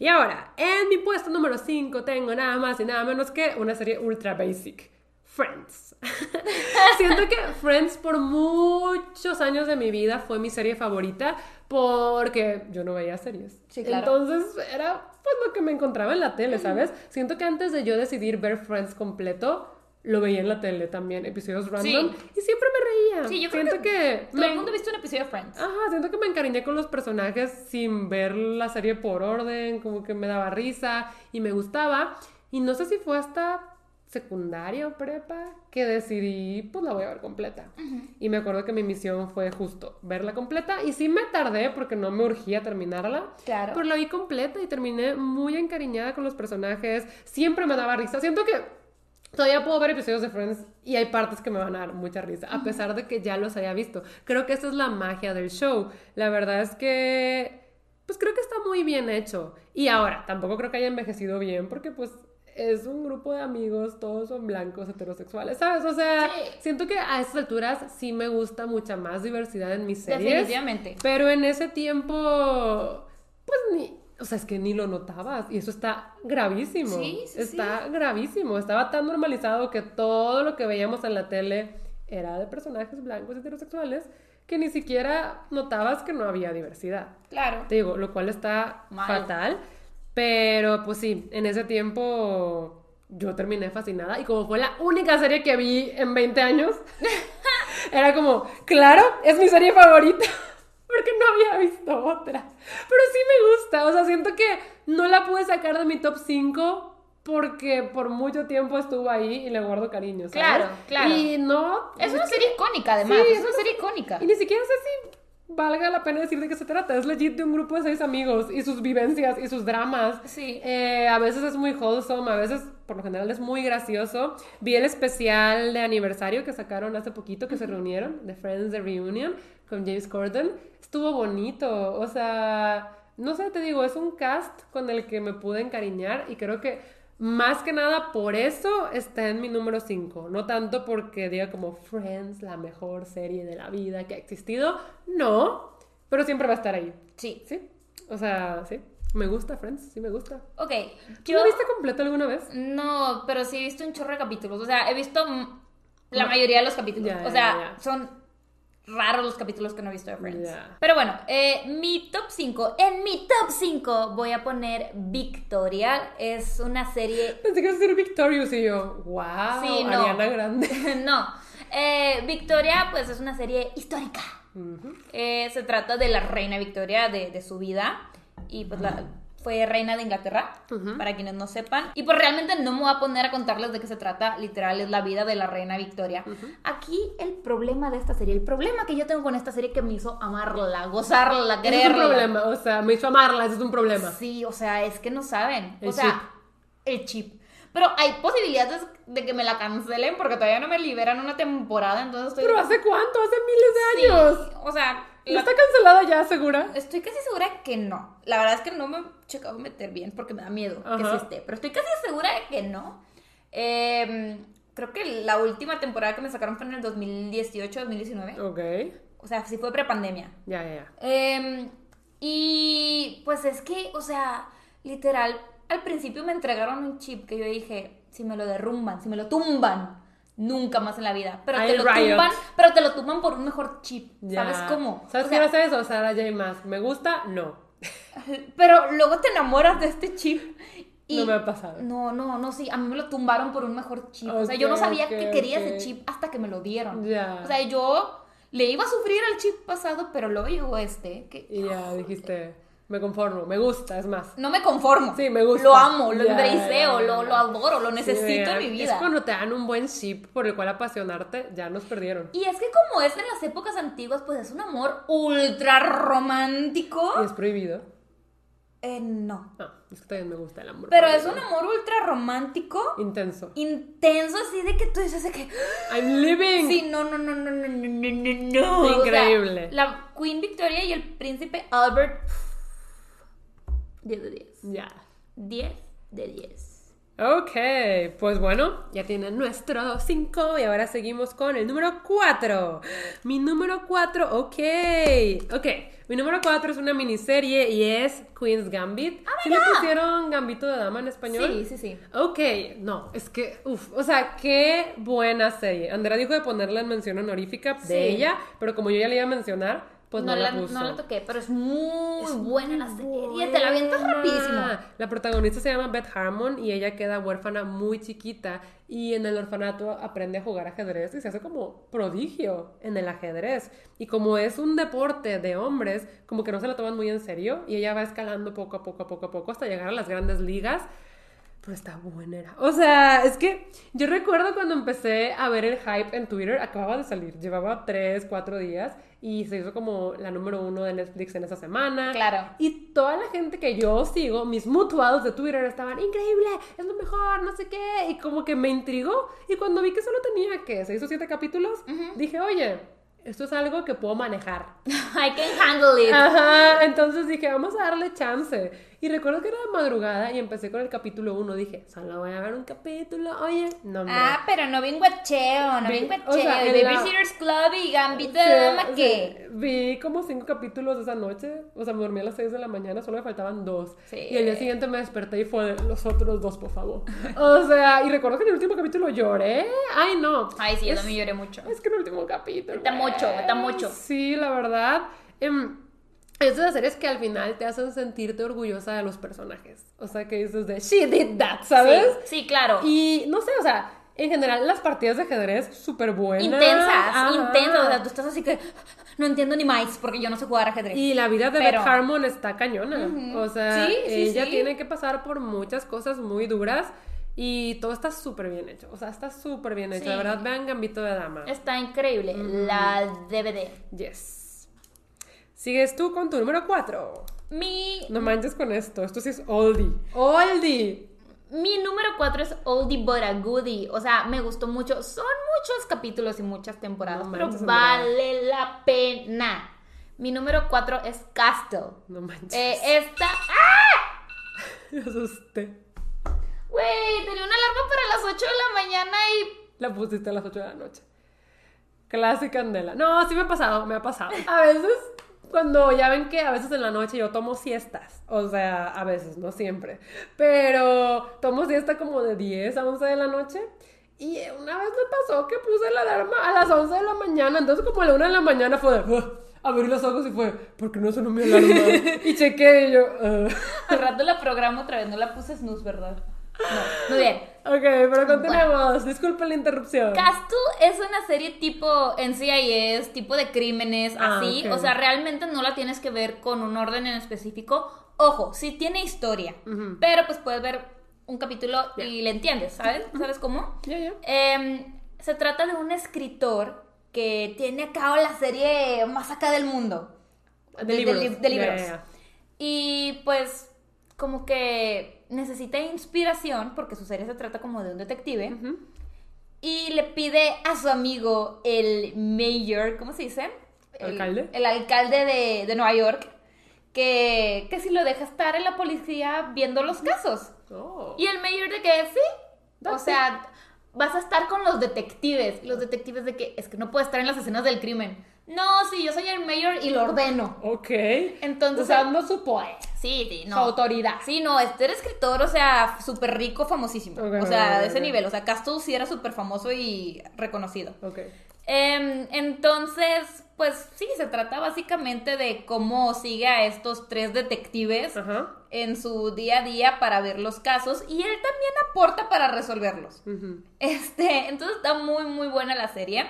Y ahora, en mi puesto número 5 tengo nada más y nada menos que una serie ultra basic. Friends. [laughs] Siento que Friends por muchos años de mi vida fue mi serie favorita porque yo no veía series. Sí, claro. Entonces era pues lo que me encontraba en la tele, ¿sabes? Siento que antes de yo decidir ver Friends completo, lo veía en la tele también, episodios random, y siempre me reía. Sí, yo creo siento que, Todo me- el mundo ha visto un episodio de Friends. Ajá, siento que me encariñé con los personajes sin ver la serie por orden, como que me daba risa y me gustaba. Y no sé si fue hasta secundaria o prepa que decidí, pues la voy a ver completa. Y me acuerdo que mi misión fue justo verla completa. Y sí me tardé porque no me urgía terminarla. Claro. Pero la vi completa y terminé muy encariñada con los personajes. Siempre me daba risa. Siento que todavía puedo ver episodios de Friends y hay partes que me van a dar mucha risa, a pesar de que ya los haya visto. Creo que esa es la magia del show. La verdad es que, pues creo que está muy bien hecho. Y ahora, tampoco creo que haya envejecido bien porque pues es un grupo de amigos, todos son blancos, heterosexuales, ¿sabes? O sea, Sí. siento que a estas alturas sí me gusta mucha más diversidad en mis series. Definitivamente. Pero en ese tiempo, pues ni. o sea, es que ni lo notabas y eso está gravísimo. Sí, sí, está gravísimo. Estaba tan normalizado que todo lo que veíamos en la tele era de personajes blancos heterosexuales que ni siquiera notabas que no había diversidad. Claro. Te digo, lo cual está Mal. fatal. Pero pues sí, en ese tiempo yo terminé fascinada y como fue la única serie que vi en 20 años, [laughs] era como, claro, es mi serie favorita. [laughs] Porque no había visto otra. Pero sí me gusta. O sea, siento que no la pude sacar de mi top 5 porque por mucho tiempo estuvo ahí y le guardo cariño. ¿sabes? Claro, claro. Y no. Es una serie icónica, además. Sí, es es una una serie icónica. Y ni siquiera sé si valga la pena decir de qué se trata. Es legit de un grupo de seis amigos y sus vivencias y sus dramas. Sí. Eh, a veces es muy wholesome, a veces, por lo general, es muy gracioso. Vi el especial de aniversario que sacaron hace poquito, que se reunieron, de Friends The Reunion, con James Corden. Estuvo bonito, o sea, no sé, te digo, es un cast con el que me pude encariñar y creo que más que nada por eso está en mi número 5. No tanto porque diga como Friends, la mejor serie de la vida que ha existido. No, pero siempre va a estar ahí. Sí. Sí, o sea, sí. Me gusta Friends, sí me gusta. Ok. ¿Tú Yo. lo viste completo alguna vez? No, pero sí he visto un chorro de capítulos. O sea, he visto la Ma- mayoría de los capítulos. Ya, o ya, sea, ya. son raros los capítulos que no he visto de Friends. Pero bueno, eh, mi top 5. En mi top 5 voy a poner Victoria. Es una serie Pensé que iba a ser Victorious y yo, wow, Sí, no. Ariana Grande. [laughs] no. Eh, Victoria, pues es una serie histórica. Eh, se trata de la reina Victoria, de, de su vida. Y pues la, fue reina de Inglaterra, para quienes no sepan. Y pues realmente no me voy a poner a contarles de qué se trata. Literal, es la vida de la reina Victoria. Aquí el problema de esta serie, el problema que yo tengo con esta serie que me hizo amarla, gozarla, Ese es quererla. un problema, o sea, me hizo amarla, ese es un problema. Sí, o sea, es que no saben. El o sea, chip. el chip. Pero hay posibilidades de que me la cancelen porque todavía no me liberan una temporada, entonces estoy... Pero ¿hace cuánto? Hace miles de Sí, años. O sea, ¿No está cancelada ya, segura? estoy casi segura que no. La verdad es que no me he checado meter bien porque me da miedo que Ajá. sí esté. Pero estoy casi segura de que no. Eh, creo que la última temporada que me sacaron fue en el 2018, 2019. Ok, O sea, sí fue prepandemia. ya, ya, ya. Eh, y pues es que, o sea, literal, al principio me entregaron un chip que yo dije, si me lo derrumban, si me lo tumban, nunca más en la vida. Pero te lo Riot. tumban, pero te lo tumban por un mejor chip. Ya. ¿Sabes cómo? ¿Sabes O qué sea, hace eso? Sara J. Maas. ¿Me gusta? No. [laughs] Pero luego te enamoras de este chip. Y No me ha pasado. No, no, no, sí, a mí me lo tumbaron por un mejor chip. o sea, yo no sabía que quería ok. ese chip hasta que me lo dieron. Ya. O sea, yo le iba a sufrir al chip pasado, pero luego llegó este, que Y ya dijiste, me conformo, me gusta, es más. no me conformo. Sí, me gusta. Lo amo, lo embraceo, lo, lo adoro, lo necesito Sí, en mi Es vida. cuando te dan un buen chip por el cual apasionarte, ya nos perdieron. Y es que como es en las épocas antiguas, pues es un amor ultra romántico. Y es prohibido. Eh, no. No, es que también me gusta el amor. Pero es un amor ultra romántico, Intenso. intenso, así de que tú dices de que... I'm living. Sí, no, no, no, no, no, no, no, no, no. O sea, Increíble. la Queen Victoria y el príncipe Albert. 10 de 10. Ya. 10 de 10. Ok, pues bueno, ya tienen nuestro 5 y ahora seguimos con el número 4. Mi número 4, ok. Ok, mi número 4 es una miniserie y es Queen's Gambit. ¿Sí le pusieron Gambito de Dama en español? Sí, sí, sí. Ok, no, es que, uff, o sea, qué buena serie. Andrea dijo de ponerla en mención honorífica Sí. de ella, pero como yo ya le iba a mencionar, pues no, no, la, la, puso. no la toqué, pero es muy buena la serie. Te la avientas rapidísimo. La protagonista se llama Beth Harmon y ella queda huérfana muy chiquita y en el orfanato aprende a jugar ajedrez y se hace como prodigio en el ajedrez. Y como es un deporte de hombres, como que no se la toman muy en serio y ella va escalando poco a poco, a poco a poco hasta llegar a las grandes ligas. Pero está buena. O sea, es que yo recuerdo cuando empecé a ver el hype en Twitter, acababa de salir, llevaba 3, 4 días y se hizo como la número uno de Netflix en esa semana. Claro. Y toda la gente que yo sigo, mis mutuals de Twitter estaban, increíble, es lo mejor, no sé qué. Y como que me intrigó. Y cuando vi que solo tenía, que 6 o 7 capítulos, dije, oye, esto es algo que puedo manejar. [laughs] I can handle it. Ajá, entonces dije, vamos a darle chance. Y recuerdo que era de madrugada y empecé con el capítulo 1. Dije, solo voy a ver un capítulo. Oye, no me. Ah, pero no vi guacheo, no vi Vi- guacheo. o sea, en la- Babysitters Club y Gambito de Dama. ¿qué? Vi como cinco capítulos esa noche. O sea, me dormí a las 6 de la mañana, solo me faltaban dos. Sí. Y el día siguiente me desperté y fue de, los otros dos, por favor. [laughs] o sea, y recuerdo que en el último capítulo lloré. Ay, no. Ay, sí, yo también lloré mucho. Es que en el último capítulo. Está mucho, está mucho. Sí, la verdad. em, es de las series que al final te hacen sentirte orgullosa de los personajes. O sea, que dices de, she did that, ¿sabes? Sí, sí, claro. Y no sé, o sea, en general las partidas de ajedrez súper buenas. intensas, Ajá. intensas. O sea, tú estás así que no entiendo ni más porque yo no sé jugar ajedrez. Y la vida de Pero- Beth Harmon está cañona. Ujú. O sea, Sí, sí, ella tiene que pasar por muchas cosas muy duras y todo está súper bien hecho. O sea, está súper bien hecho. La verdad, vean Gambito de Dama. Está increíble. La DVD. Yes. Sigues tú con tu número 4. Mi, No manches con esto. Esto sí es oldie. Oldie. mi número 4 es Oldie But a Goodie. O sea, me gustó mucho. Son muchos capítulos y muchas temporadas, No pero manches, vale la pena. Mi número 4 es Castle. No manches. Eh, esta. ¡Ah! [laughs] Me asusté. Güey, tenía una alarma para las 8 de la mañana y. La pusiste a las 8 de la noche. Clásica Candela. No, sí me ha pasado, me ha pasado. A veces, cuando ya ven que a veces en la noche yo tomo siestas. O sea, a veces, no siempre. Pero tomo siesta como de 10 a 11 de la noche. Y una vez me pasó que puse la alarma a las 11 de la mañana. Entonces, como a la 1 de la mañana fue de. Abrí los ojos y fue, ¿por qué no sonó mi alarma? [laughs] y chequé y yo. "Ugh". Al rato la programo otra vez, no la puse snooze, ¿verdad? No, muy bien. Ok, pero continuemos. Disculpen la interrupción. Castle es una serie tipo NCIS, tipo de crímenes, Ah, así. O sea, realmente no la tienes que ver con un orden en específico. Ojo, sí tiene historia, pero pues puedes ver un capítulo y le entiendes, ¿sabes? ¿Sabes cómo? Em, se trata de un escritor que tiene a cabo la serie más acá del mundo. De libros. de. Y pues como que necesita inspiración porque su serie se trata como de un detective. Y le pide a su amigo, el mayor, ¿cómo se dice? El- ¿Alcalde? El, alcalde de, de Nueva York, que, que si lo deja estar en la policía viendo los casos. Oh. Y el mayor de que sí. O sea, vas a estar con los detectives. Los detectives de que es que no puede estar en las escenas del crimen. No, sí, yo soy el mayor y lo ordeno. Ok. Entonces, Usando su poder. sí, sí, no. Su autoridad. Sí, no, este era escritor, o sea, súper rico, famosísimo. Ok, o sea, ok, de ese nivel. O sea, Castle sí era súper famoso y reconocido. Ok. Em, entonces, pues sí, se trata básicamente de cómo sigue a estos tres detectives Ajá. en su día a día para ver los casos y él también aporta para resolverlos. Este, entonces está muy, muy buena la serie.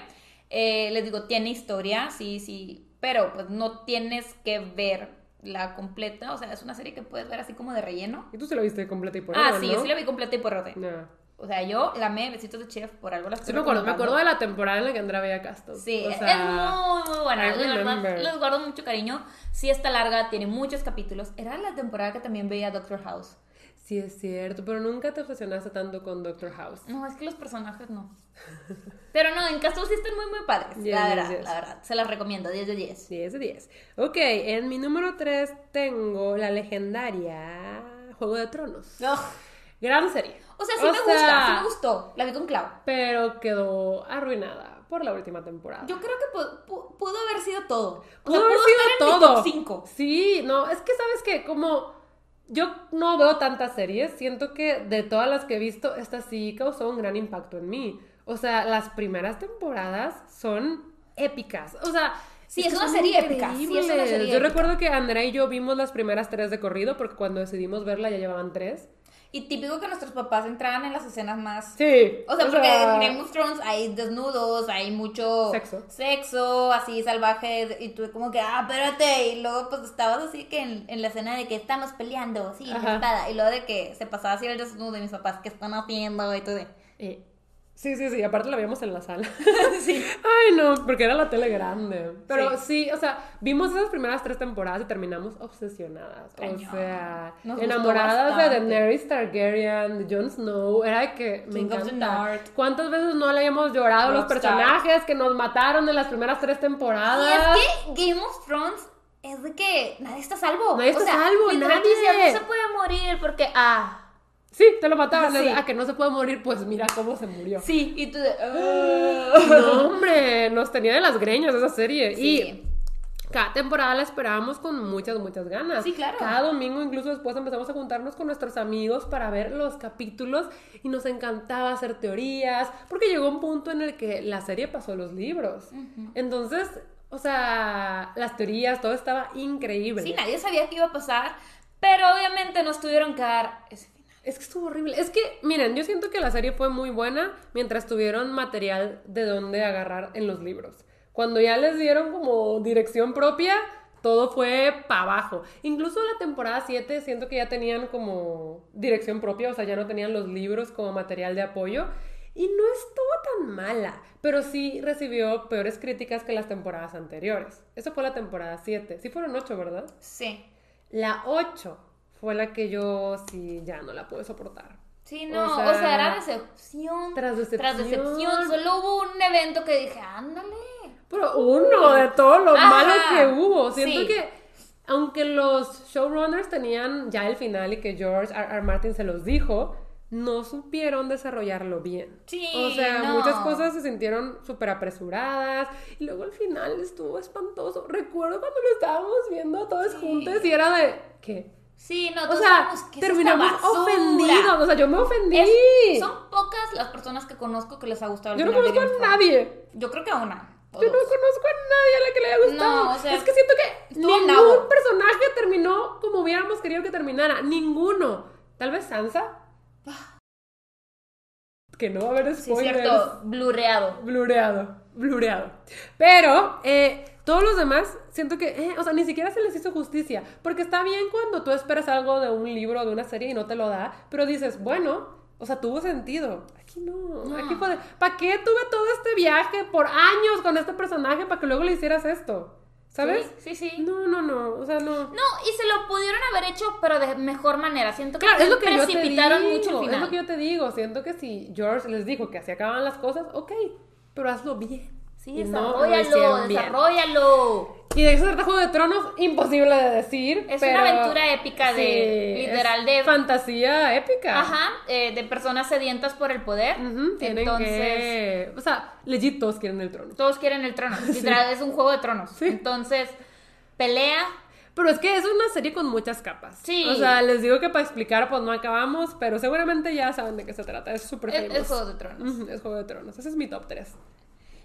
Eh, les digo, tiene historia, sí, sí, pero pues no tienes que ver la completa. O sea, es una serie que puedes ver así como de relleno. Y tú se lo viste completa y por ah, sí, ¿no? yo sí la vi completa y por orden. Ya. O sea, yo la amé, besitos de chef, por algo las Sí me acuerdo, me acuerdo de la temporada en la que Andrea veía Castle. Sí, O es sea, muy, muy buena. De verdad, les guardo mucho cariño. Sí está larga, tiene muchos capítulos. Era la temporada que también veía Doctor House. Sí, es cierto, pero nunca te obsesionaste tanto con Doctor House. No, es que los personajes no. Pero no, en Castle sí están muy, muy padres. Yes, la verdad, yes. la verdad. Se las recomiendo, 10 de 10. 10 de 10. Ok, en mi número 3 tengo la legendaria Juego de Tronos. Gran serie. O sea, sí me gusta, sí me gustó. La vi con Clau. Pero quedó arruinada por la última temporada. Yo creo que pu- pu- pudo haber sido todo. O Pudo sea, haber pudo sido estar en mi todo. top 5. Sí, no, es que sabes que como yo no veo tantas series, siento que de todas las que he visto, esta sí causó un gran impacto en mí. O sea, las primeras temporadas son épicas. O sea, Sí, es que una serie épica, sí, es una serie Yo épica. recuerdo que Andrea y yo vimos las primeras tres de corrido porque cuando decidimos verla ya llevaban tres. Y típico que nuestros papás entraran en las escenas más Sí. O sea, porque en Game of Thrones hay desnudos, hay mucho Sexo. sexo, así salvaje, y tú como que, ah, espérate, y luego pues estabas así que en, en la escena de que estamos peleando, sí, espada, y luego de que se pasaba así el desnudo de mis papás, ¿qué están haciendo? Y tú de, Eh, Sí, sí, sí, aparte la vimos en la sala. [laughs] sí. Ay, no, porque era la tele grande. Pero Sí. sí, o sea, vimos esas primeras tres temporadas y terminamos obsesionadas. Cañón. O sea, Nos enamoradas de. Daenerys Targaryen, de Jon Snow. Era de que me King encanta. ¿Cuántas veces no le habíamos llorado a los personajes que nos mataron en las primeras tres Y temporadas? es que Game of Thrones es de que nadie está salvo. Nadie está o sea, salvo, nadie. no se puede morir porque, ah, Sí, te lo mataban. Sí. A que no se puede morir, pues mira cómo se murió. sí, y tú de, [gasps] "Ah". No, hombre, nos tenía de las greñas esa serie. Sí. Y cada temporada la esperábamos con muchas, muchas ganas. Sí, claro. Cada domingo, incluso después empezamos a juntarnos con nuestros amigos para ver los capítulos y nos encantaba hacer teorías, porque llegó un punto en el que la serie pasó los libros. Entonces, o sea, las teorías, todo estaba increíble. Sí, nadie sabía qué iba a pasar, pero obviamente nos tuvieron que dar ese. Es que estuvo horrible. Es que, miren, yo siento que la serie fue muy buena mientras tuvieron material de donde agarrar en los libros. Cuando ya les dieron como dirección propia, todo fue para abajo. Incluso la temporada 7 siento que ya tenían como dirección propia, o sea, ya no tenían los libros como material de apoyo. Y no estuvo tan mala, pero sí recibió peores críticas que las temporadas anteriores. Eso fue la temporada 7. Sí fueron 8, ¿verdad? Sí. La 8 fue la que yo sí ya no la pude soportar. Sí, no, O o sea, era decepción. tras decepción. Tras decepción. Solo hubo un evento que dije, ándale. Pero uno de todo lo Ajá. malo que hubo. Siento Sí. que, aunque los showrunners tenían ya el final y que George R. R. Martin se los dijo, no supieron desarrollarlo bien. Sí, O sea, no. muchas cosas se sintieron súper apresuradas y luego al final estuvo espantoso. Recuerdo cuando lo estábamos viendo todos juntos y era de, ¿qué? Sí, no, O sea, sabemos que terminamos ofendidos. O sea, yo me ofendí. Es- son pocas las personas que conozco que les ha gustado el Yo no conozco a nadie. Yo creo que a una. Yo no conozco a nadie a la que le haya gustado. No, o sea, es que siento que ningún nabo. personaje terminó como hubiéramos querido que terminara. Ninguno. Tal vez Sansa. Que no va a haber Sí, es spoilers. cierto, blureado. Blureado. Blureado. Pero eh, todos los demás, siento que, eh, o sea, ni siquiera se les hizo justicia. Porque está bien cuando tú esperas algo de un libro o de una serie y no te lo da, pero dices, bueno, o sea, tuvo sentido. Aquí no. No. Aquí fue ¿para qué tuve todo este viaje por años con este personaje para que luego le hicieras esto? ¿Sabes? Sí, sí, sí. No, no, no. O sea, no. No, y se lo pudieron haber hecho, pero de mejor manera. Siento que Claro, es lo que yo te precipitaron digo, mucho el final. Es lo que yo te digo. Siento que si George les dijo que así acaban las cosas, ok, pero hazlo bien. Sí, Y no lo desarrollalo, desarrollalo. Y de eso se trata Juego de Tronos, imposible de decir. Es pero- una aventura épica de- Sí, literal es de- Fantasía épica. Ajá, eh, de personas sedientas por el poder. Ujú, tienen Entonces, que. O sea, legit todos quieren el trono. todos quieren el trono. [laughs] Literal, es un juego de tronos. Sí. Entonces, pelea. Pero es que es una serie con muchas capas. Sí. O sea, les digo que para explicar, pues no acabamos, pero seguramente ya saben de qué se trata. Es súper Es, es Juego de Tronos. Ujú, es Juego de Tronos. Ese es mi top 3.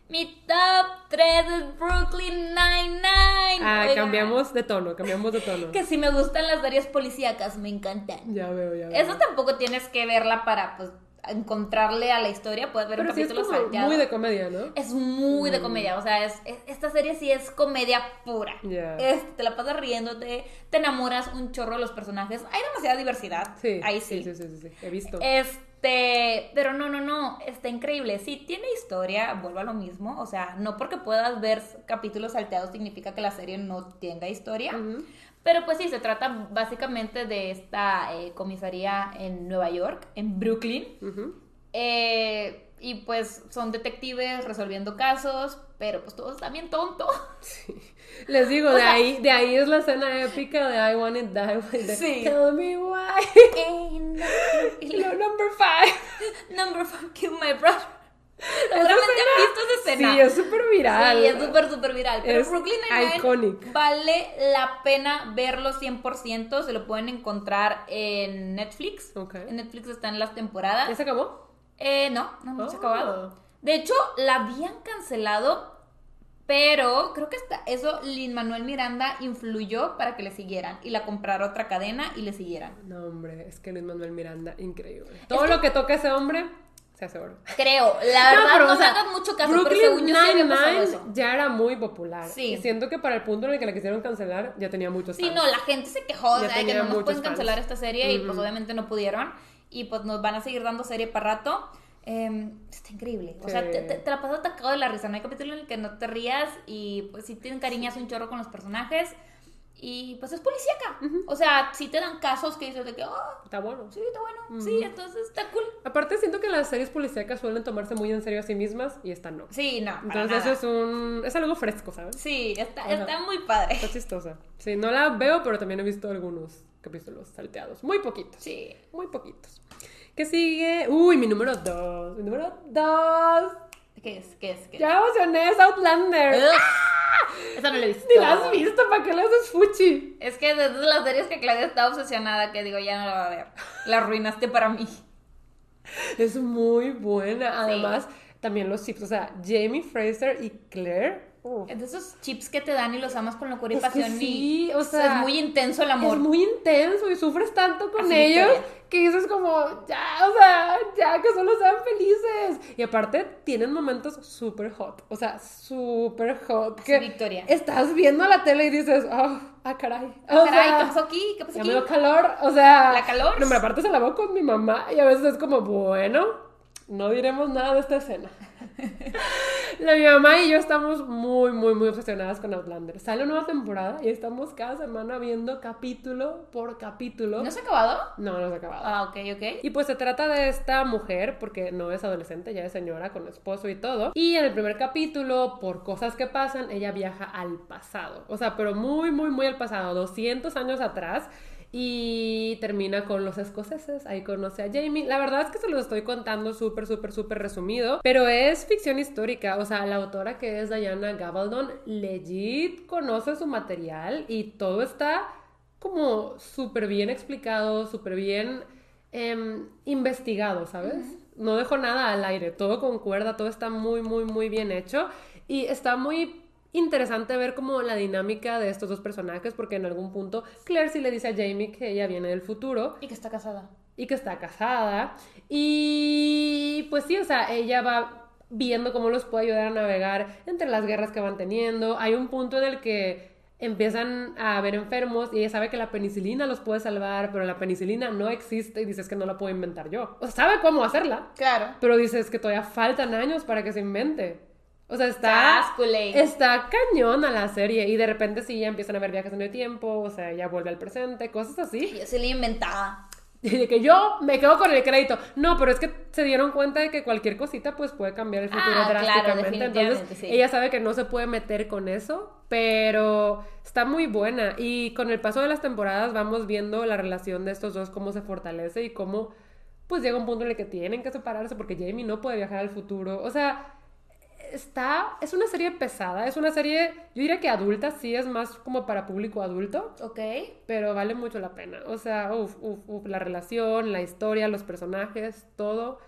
Mi top 3 es Brooklyn Nine-Nine. Ah, cambiamos de tono, cambiamos de tono. [laughs] Que si me gustan las series policíacas, me encantan. Ya veo, ya veo. Eso tampoco tienes que verla para, pues, encontrarle a la historia. Puedes ver pero un sí es capítulo como salteado. muy de comedia, ¿no? Es muy de comedia, o sea, es, es- esta serie sí es comedia pura. Es- te la pasas riéndote, te enamoras un chorro de los personajes. Hay demasiada diversidad. Sí. Ahí sí. Sí, sí, sí, sí, sí. He visto. Este, pero no, no, no, está increíble. Sí, tiene historia, vuelvo a lo mismo. O sea, no porque puedas ver capítulos salteados significa que la serie no tenga historia. Pero pues sí, se trata básicamente de esta eh, comisaría en Nueva York, en Brooklyn. Eh, y pues son detectives resolviendo casos, pero pues todo está bien tonto. [laughs] Les digo, O de sea- ahí, de ahí es la escena épica de I Want It Die Way. de Sí. Tell me why. Nothing- [laughs] lo number five. [laughs] Number five, kill my brother. Seguramente han visto esa escena. Sí, es súper viral. Sí, es súper, súper viral. Pero Es Brooklyn Nine-Nine vale la pena verlo 100%. Se lo pueden encontrar en Netflix. En Netflix están las temporadas. ¿Ya se acabó? Eh, no, no, no se ha Oh. acabado. De hecho, la habían cancelado, pero creo que hasta eso Lin Manuel Miranda influyó para que le siguieran y la comprara otra cadena y le siguieran. No, hombre, es que Luis Manuel Miranda, increíble. Todo que- lo que toca ese hombre, se hace oro. Creo, la [laughs] verdad no, pero, o me sea, hagas mucho caso, Brooklyn pero según yo sí había pasado Nine-Nine eso. ya era muy popular. Sí. Y siento que para el punto en el que la quisieron cancelar, ya tenía muchos Sí, fans. no, la gente se quejó Ya de que no nos pueden fans. cancelar esta serie y pues obviamente no pudieron y pues nos van a seguir dando serie para rato. Eh, está increíble. O sea, te, te- te la pasas atacado de la risa. No hay capítulo en el que no te rías y pues sí te encariñas un chorro con los personajes. Y pues es policíaca. O sea, sí te dan casos que dices de que, oh, Está bueno. sí, está bueno. Sí, entonces está cool. Aparte, siento que las series policíacas suelen tomarse muy en serio a sí mismas y esta no. Sí, no. Entonces nada. es un... es algo fresco, ¿sabes? Sí, está, Ajá. está muy padre. Está chistosa. Sí, no la veo, pero también he visto algunos capítulos salteados. Muy poquitos. Sí. Muy poquitos. ¿Qué sigue? Uy, mi número dos. Mi número dos. ¿Qué es? ¿Qué es? ¿Qué es? Ya emocioné, es Outlander. Ugh. Esa no la he visto. Ni la has visto, ¿para qué le haces fuchi? Es que desde las series que Claudia está obsesionada, que digo, ya no la va a ver. La arruinaste para mí. Es muy buena. Además, también los chips. O sea, Jamie Fraser y Claire. Es de esos chips que te dan y los amas con locura y Es que pasión. sí, y o sea, es muy intenso el amor. Es muy intenso y sufres tanto con Así, ellos que dices como, ya, o sea, ya, que solo sean felices. Y aparte tienen momentos súper hot, o sea, súper hot. Así, Que Victoria. estás viendo la tele y dices, oh, ah, caray. Ah, O caray, sea, ¿qué pasó aquí? ¿Qué pasó aquí? me dio calor, o sea. ¿La calor? No, me aparte se la veo con mi mamá y a veces es como, bueno, no diremos nada de esta escena. [laughs] La, mi mamá y yo estamos muy, muy, muy obsesionadas con Outlander. Sale una nueva temporada y estamos cada semana viendo capítulo por capítulo. ¿No se ha acabado? No, no se ha acabado. Ah, ok, ok. Y pues se trata de esta mujer, porque no es adolescente, ya es señora con esposo y todo. Y en el primer capítulo, por cosas que pasan, ella viaja al pasado. O sea, pero muy, muy, muy al pasado, 200 años atrás. Y termina con los escoceses, ahí conoce a Jamie. La verdad es que se los estoy contando súper, súper, súper resumido, pero es ficción histórica. O sea, la autora que es Diana Gabaldon, legit conoce su material y todo está como súper bien explicado, súper bien em, investigado, ¿sabes? No dejo nada al aire, todo concuerda, todo está muy, muy, muy bien hecho y está muy interesante ver como la dinámica de estos dos personajes porque en algún punto Claire sí le dice a Jamie que ella viene del futuro Y que está casada. y que está casada. Y pues sí, o sea, ella va viendo cómo los puede ayudar a navegar entre las guerras que van teniendo. Hay un punto en el que empiezan a haber enfermos y ella sabe que la penicilina los puede salvar, pero la penicilina no existe y dices que no la puedo inventar yo. O sea, sabe cómo hacerla, Claro. pero dices que todavía faltan años para que se invente. O sea, está... Está cañón a la serie y de repente sí ya empiezan a haber viajes en el tiempo, o sea, ya vuelve al presente, cosas así. Yo se le inventaba. [laughs] Y de que yo me quedo con el crédito. No, pero es que se dieron cuenta de que cualquier cosita pues puede cambiar el futuro Ah, claro, drásticamente. definitivamente, Entonces, sí. ella sabe que no se puede meter con eso, pero está muy buena. Y con el paso de las temporadas vamos viendo la relación de estos dos, cómo se fortalece y cómo pues llega un punto en el que tienen que separarse porque Jamie no puede viajar al futuro. O sea, está, es una serie pesada, es una serie, yo diría que adulta, sí es más como para público adulto, Ok. pero vale mucho la pena. O sea, uff, uff, uff, la relación, la historia, los personajes, todo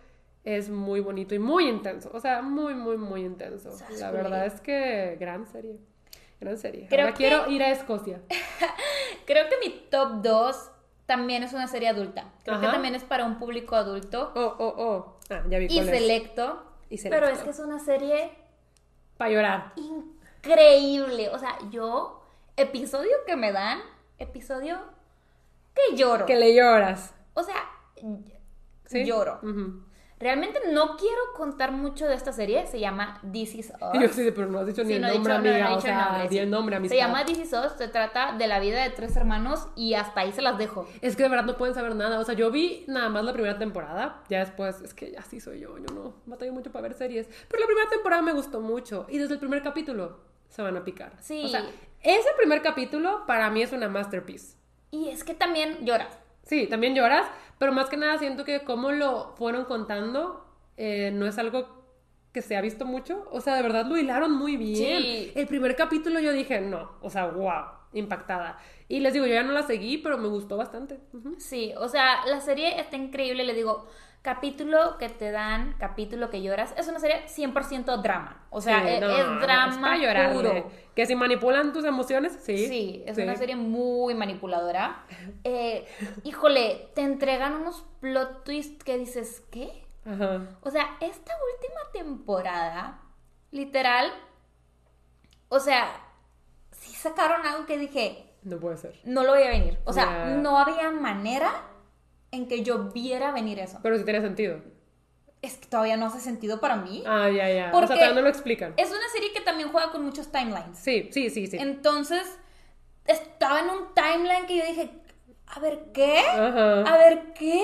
es muy bonito y muy intenso. O sea, muy, muy, muy intenso. La verdad es que gran serie. Gran serie. Creo Ahora que- quiero ir a Escocia. [laughs] Creo que mi top 2 también es una serie adulta. Creo que Ajá. también es para un público adulto Oh, oh, oh. Ah, ya vi y cuál es. Pero es que es una serie Para llorar. increíble. O sea, yo, episodio que me dan, episodio que lloro. Que le lloras. O sea, ¿Sí? lloro. Ujú. Realmente no quiero contar mucho de esta serie. Se llama This Is [laughs] Us. Yo sí, pero no has dicho ni Sí, el no nombre, dicho- no amiga. dicho o sea, nombre, sí. el nombre, amistad. Se llama This Is Us. Se trata de la vida de tres hermanos y hasta ahí se las dejo. Es que de verdad no pueden saber nada. O sea, yo vi nada más la primera temporada. Ya después, es que así soy yo. Yo no batallo mucho para ver series. Pero la primera temporada me gustó mucho. Y desde el primer capítulo se van a picar. Sí. O sea, ese primer capítulo para mí es una masterpiece. Y es que también lloras. Sí, también lloras. Pero más que nada siento que como lo fueron contando eh, no es algo que se ha visto mucho. O sea, de verdad lo hilaron muy bien. Sí. El primer capítulo yo dije, no. O sea, wow. Impactada. Y les digo, yo ya no la seguí, pero me gustó bastante. Sí, o sea, la serie está increíble. Le digo, capítulo que te dan, capítulo que lloras. Es una serie 100% drama. O sea, Sí, es, no, es no, drama es puro. Que si manipulan tus emociones, sí. Sí, es sí. una serie muy manipuladora. Eh, híjole, te entregan unos plot twists que dices, ¿qué? Ajá. O sea, esta última temporada, literal, o sea, sí sacaron algo que dije, No puede ser. no lo voy a venir. O sea, no había manera en que yo viera venir eso. Pero sí tiene sentido. Es que todavía no hace sentido para mí. Ah, ya, ya. o Porque- sea, todavía no lo explican. Es una serie que también juega con muchos timelines. Sí, sí, sí, sí. Entonces, estaba en un timeline que yo dije, a ver, ¿qué? Ajá. A ver, ¿qué?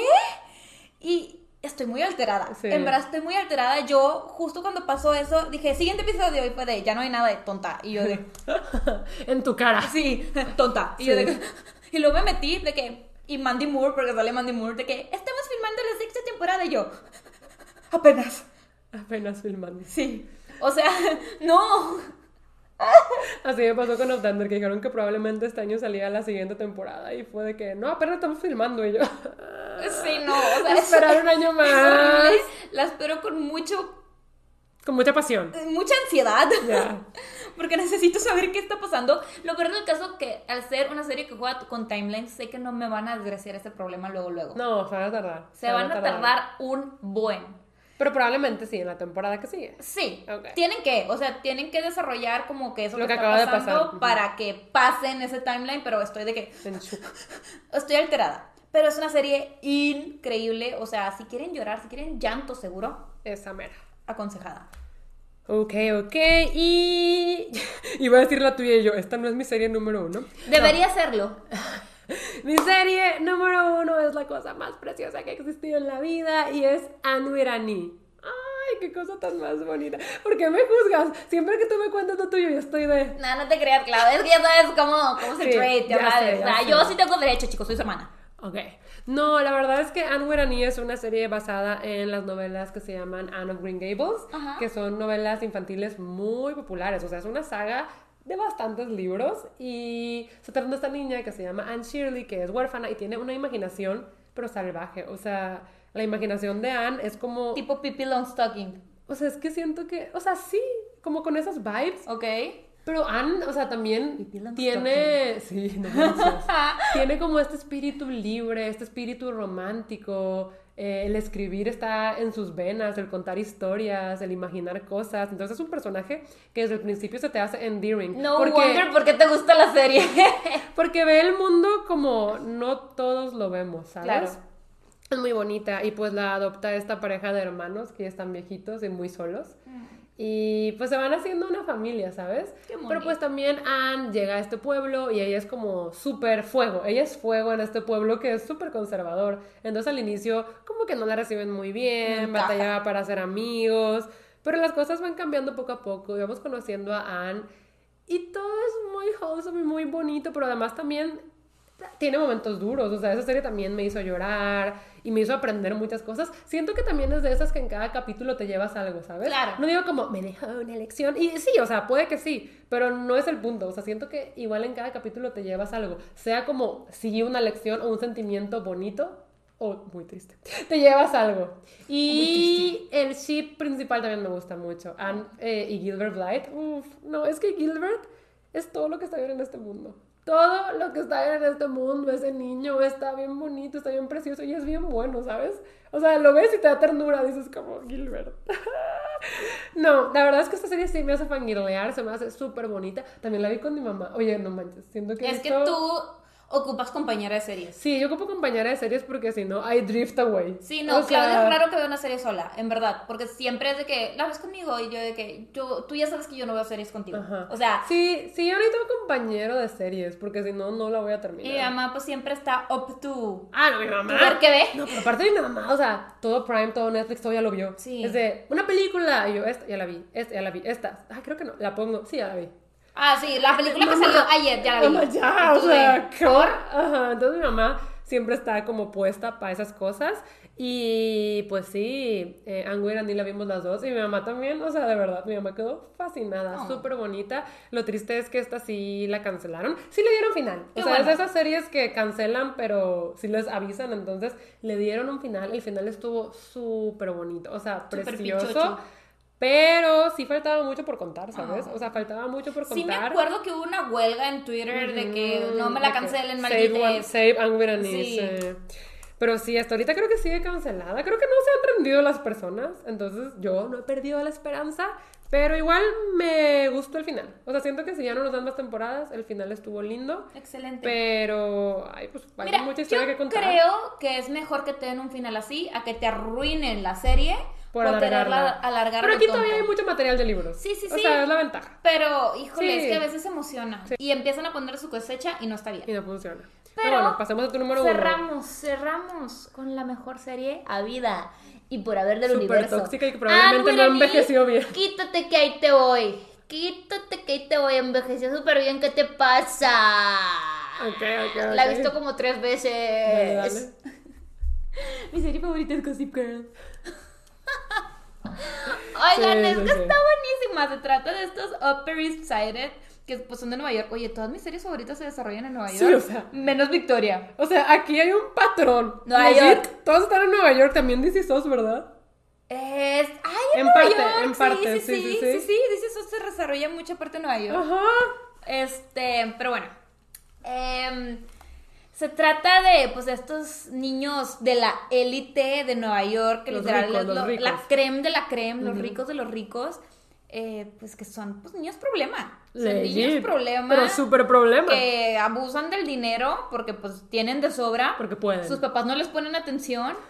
Y estoy muy alterada. Sí. En verdad estoy muy alterada. Yo, justo cuando pasó eso, dije, siguiente episodio, y fue de, ya no hay nada de tonta. Y yo de, [laughs] en tu cara. sí, tonta. Y yo de, [laughs] y luego me metí de que, y Mandy Moore, porque sale Mandy Moore, de que, estamos filmando la sexta temporada. Y yo, apenas. Apenas filmando. Sí. O sea, [laughs] no. [laughs] Así me pasó con Outlander, que dijeron que probablemente este año salía la siguiente temporada y fue de que, no, apenas estamos filmando y yo. [laughs] Sí, no. O sea, es- Esperar un año más. La espero con mucho, Con mucha pasión. mucha ansiedad. [laughs] Porque necesito saber qué está pasando. Lo peor del caso que al ser una serie que juega con timelines, sé que no me van a desgraciar ese problema luego, luego. No, se van a tardar. Se van a tardar un buen. Pero probablemente sí, en la temporada que sigue. Sí, Ok. tienen que, o sea, tienen que desarrollar como que eso Lo que, que está acaba de pasando pasar. Para que pase en ese timeline, pero estoy de que [laughs] estoy alterada. Pero es una serie increíble, o sea, si quieren llorar, si quieren llanto seguro, Esa mera. Aconsejada. Ok, ok. Y. [laughs] Iba a decir la tuya y yo, esta no es mi serie número uno. Debería serlo. [laughs] Mi serie número uno es la cosa más preciosa que ha existido en la vida y es Anu Irani. Ay, qué cosa tan más bonita. ¿Por qué me juzgas? Siempre que tú me cuentas lo tuyo, yo estoy de. No, no te creas, Claudia, es que ya sabes cómo, cómo se Sí, trade, ya sé, o ya sea, sé. yo sí tengo derecho, chicos, soy su hermana. Ok. No, la verdad es que Anne Irani es una serie basada en las novelas que se llaman Anne of Green Gables, Ajá. que son novelas infantiles muy populares. O sea, es una saga de bastantes libros y se trata de esta niña que se llama Anne Shirley, que es huérfana y tiene una imaginación, pero salvaje. O sea, la imaginación de Anne es como... Tipo Pippi Longstocking. O sea, es que siento que... O sea, sí, como con esas vibes. ¿Ok? Pero Anne, o sea, también tiene, sí, no [laughs] tiene como este espíritu libre, este espíritu romántico. eh, el escribir está en sus venas, el contar historias, el imaginar cosas. Entonces es un personaje que desde el principio se te hace endearing. No porque, wonder por qué te gusta la serie. [laughs] porque ve el mundo como no todos lo vemos, ¿sabes? Claro. Es muy bonita y pues la adopta esta pareja de hermanos que ya están viejitos y muy solos. Y pues se van haciendo una familia, ¿sabes? Qué Pero pues también Anne llega a este pueblo y ella es como súper fuego. Ella es fuego en este pueblo que es súper conservador. Entonces al inicio como que no la reciben muy bien, No batallaba para hacer amigos. Pero las cosas van cambiando poco a poco y vamos conociendo a Anne. Y todo es muy wholesome y muy bonito, pero además también tiene momentos duros, o sea, esa serie también me hizo llorar y me hizo aprender muchas cosas. Siento que también es de esas que en cada capítulo te llevas algo, ¿sabes? Claro. No digo como, me dejó una lección. Y sí, o sea, puede que sí, pero no es el punto. O sea, siento que igual en cada capítulo te llevas algo. Sea como, sí, una lección o un sentimiento bonito o muy triste. [laughs] Te llevas algo. Y el ship principal también me gusta mucho. Anne eh, y Gilbert Blythe. Uf, no, es que Gilbert es todo lo que está bien en este mundo. Todo lo que está en este mundo, ese niño está bien bonito, está bien precioso y es bien bueno, ¿sabes? O sea, lo ves y te da ternura, dices como Gilbert. [laughs] no, la verdad es que esta serie sí me hace fangirlear, se me hace súper bonita. También la vi con mi mamá. Oye, no manches, siento que es que esto- tú ocupas compañera de series. Sí, yo ocupo compañera de series porque si no, I drift away. Sí, no, O sea, es raro que vea una serie sola, en verdad, porque siempre es de que la ves conmigo y yo de que yo, tú ya sabes que yo no veo series contigo. Ajá. O sea, Sí, sí, yo necesito un compañero de series porque si no, no la voy a y terminar. mi mamá pues siempre está up to Ah, no, mi mamá. ver qué ve. No, pero aparte de mi mamá, o sea, todo Prime, todo Netflix, todo ya lo vio. Sí. Es de una película, y yo, esta ya la vi, esta ya la vi, esta, ah, creo que no, la pongo, sí, ya la vi. Ah, sí, la película que Mamá, salió ayer, ya la vi. Mamá, ya, o sea, de, ¿qué? Ajá, entonces mi mamá siempre está como puesta para esas cosas. Y pues sí, eh, Angu y Randy la vimos las dos. Y mi mamá también, o sea, de verdad, mi mamá quedó fascinada, Oh. súper bonita. Lo triste es que esta sí la cancelaron. Sí le dieron final. Qué o sea, es bueno. de esas series que cancelan, pero sí les avisan. Entonces le dieron un final. El final estuvo súper bonito, o sea, Súper precioso. pichocho. Pero sí faltaba mucho por contar, ¿sabes? Oh. O sea, faltaba mucho por contar. Sí me acuerdo que hubo una huelga en Twitter de que no me la cancelen, Save, one, maldites. save Angry Sí. Pero sí, hasta ahorita creo que sigue cancelada. Creo que no se han rendido las personas. Entonces yo no he perdido la esperanza. Pero igual me gustó el final. O sea, siento que si ya no nos dan más temporadas, el final estuvo lindo. Excelente. Pero, ay, pues Mira, mucha historia yo que contar. creo que es mejor que te den un final así a que te arruinen la serie por por alargarla. alargar Pero aquí todavía hay mucho material de libros. Sí, sí, O sí. sea, es la ventaja. Pero, híjole, Sí. es que a veces se emociona. Y empiezan a poner su cosecha y no está bien. Y no funciona. Pero bueno, pasemos a tu número uno. cerramos, cerramos con la mejor serie a vida y por haber del Súper universo. tóxica y que probablemente Anne no Wiley, envejeció bien. Quítate que ahí te voy. Quítate que ahí te voy. Envejeció súper bien. ¿Qué te pasa? Ok, ok, La he visto como tres veces. Dale, dale. [laughs] Mi serie favorita es Gossip Girl. [laughs] Oigan, Sí, es sí, que sí. está buenísima. Se trata de estos Upper East Sided que pues son de Nueva York. Oye, todas mis series favoritas se desarrollan en Nueva York. Sí, o sea. Menos Victoria. O sea, aquí hay un patrón. Nueva Los York. It, Todos están en Nueva York, también DC SOS, ¿verdad? Es. ¡Ay, en, En Nueva parte, York! en parte, sí, sí, sí, sí, sí. sí. eso se desarrolla en mucha parte de Nueva York. Ajá. Este, pero bueno. Em, se trata de, pues, de estos niños de la élite de Nueva York, que Los literal ricos, los la creme de la creme, los ricos de los ricos, eh, pues que son, pues, niños problema. Son niños problema. Pero súper problema. que abusan del dinero porque pues tienen de sobra. Porque pueden. Sus papás no les ponen atención. [laughs]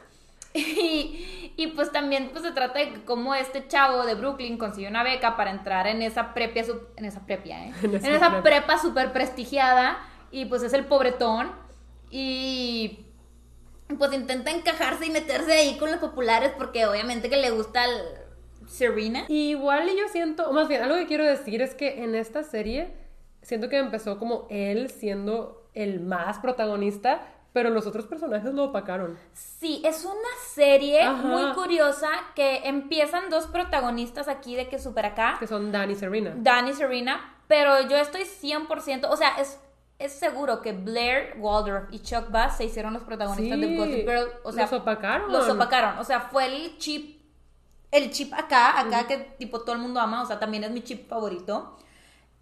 Y, y, pues también pues se trata de cómo este chavo de Brooklyn consiguió una beca para entrar en esa prepia, en esa prepia, ¿eh? [laughs] En En esa prepa. prepa súper prestigiada y pues es el pobretón y pues intenta encajarse y meterse ahí con los populares porque obviamente que le gusta el Serena. Igual yo siento, o más bien, algo que quiero decir es que en esta serie siento que empezó como él siendo el más protagonista, pero los otros personajes lo opacaron. Sí, es una serie Ajá. muy curiosa que empiezan dos protagonistas aquí de que super acá, Que son Dan y Serena. Dan y Serena, pero yo estoy 100%, o sea, es, es seguro que Blair Waldorf y Chuck Bass se hicieron los protagonistas de Gossip Girl, o sea, los opacaron. los opacaron, o sea, fue el chip, el chip acá, acá que tipo todo el mundo ama, o sea, también es mi chip favorito.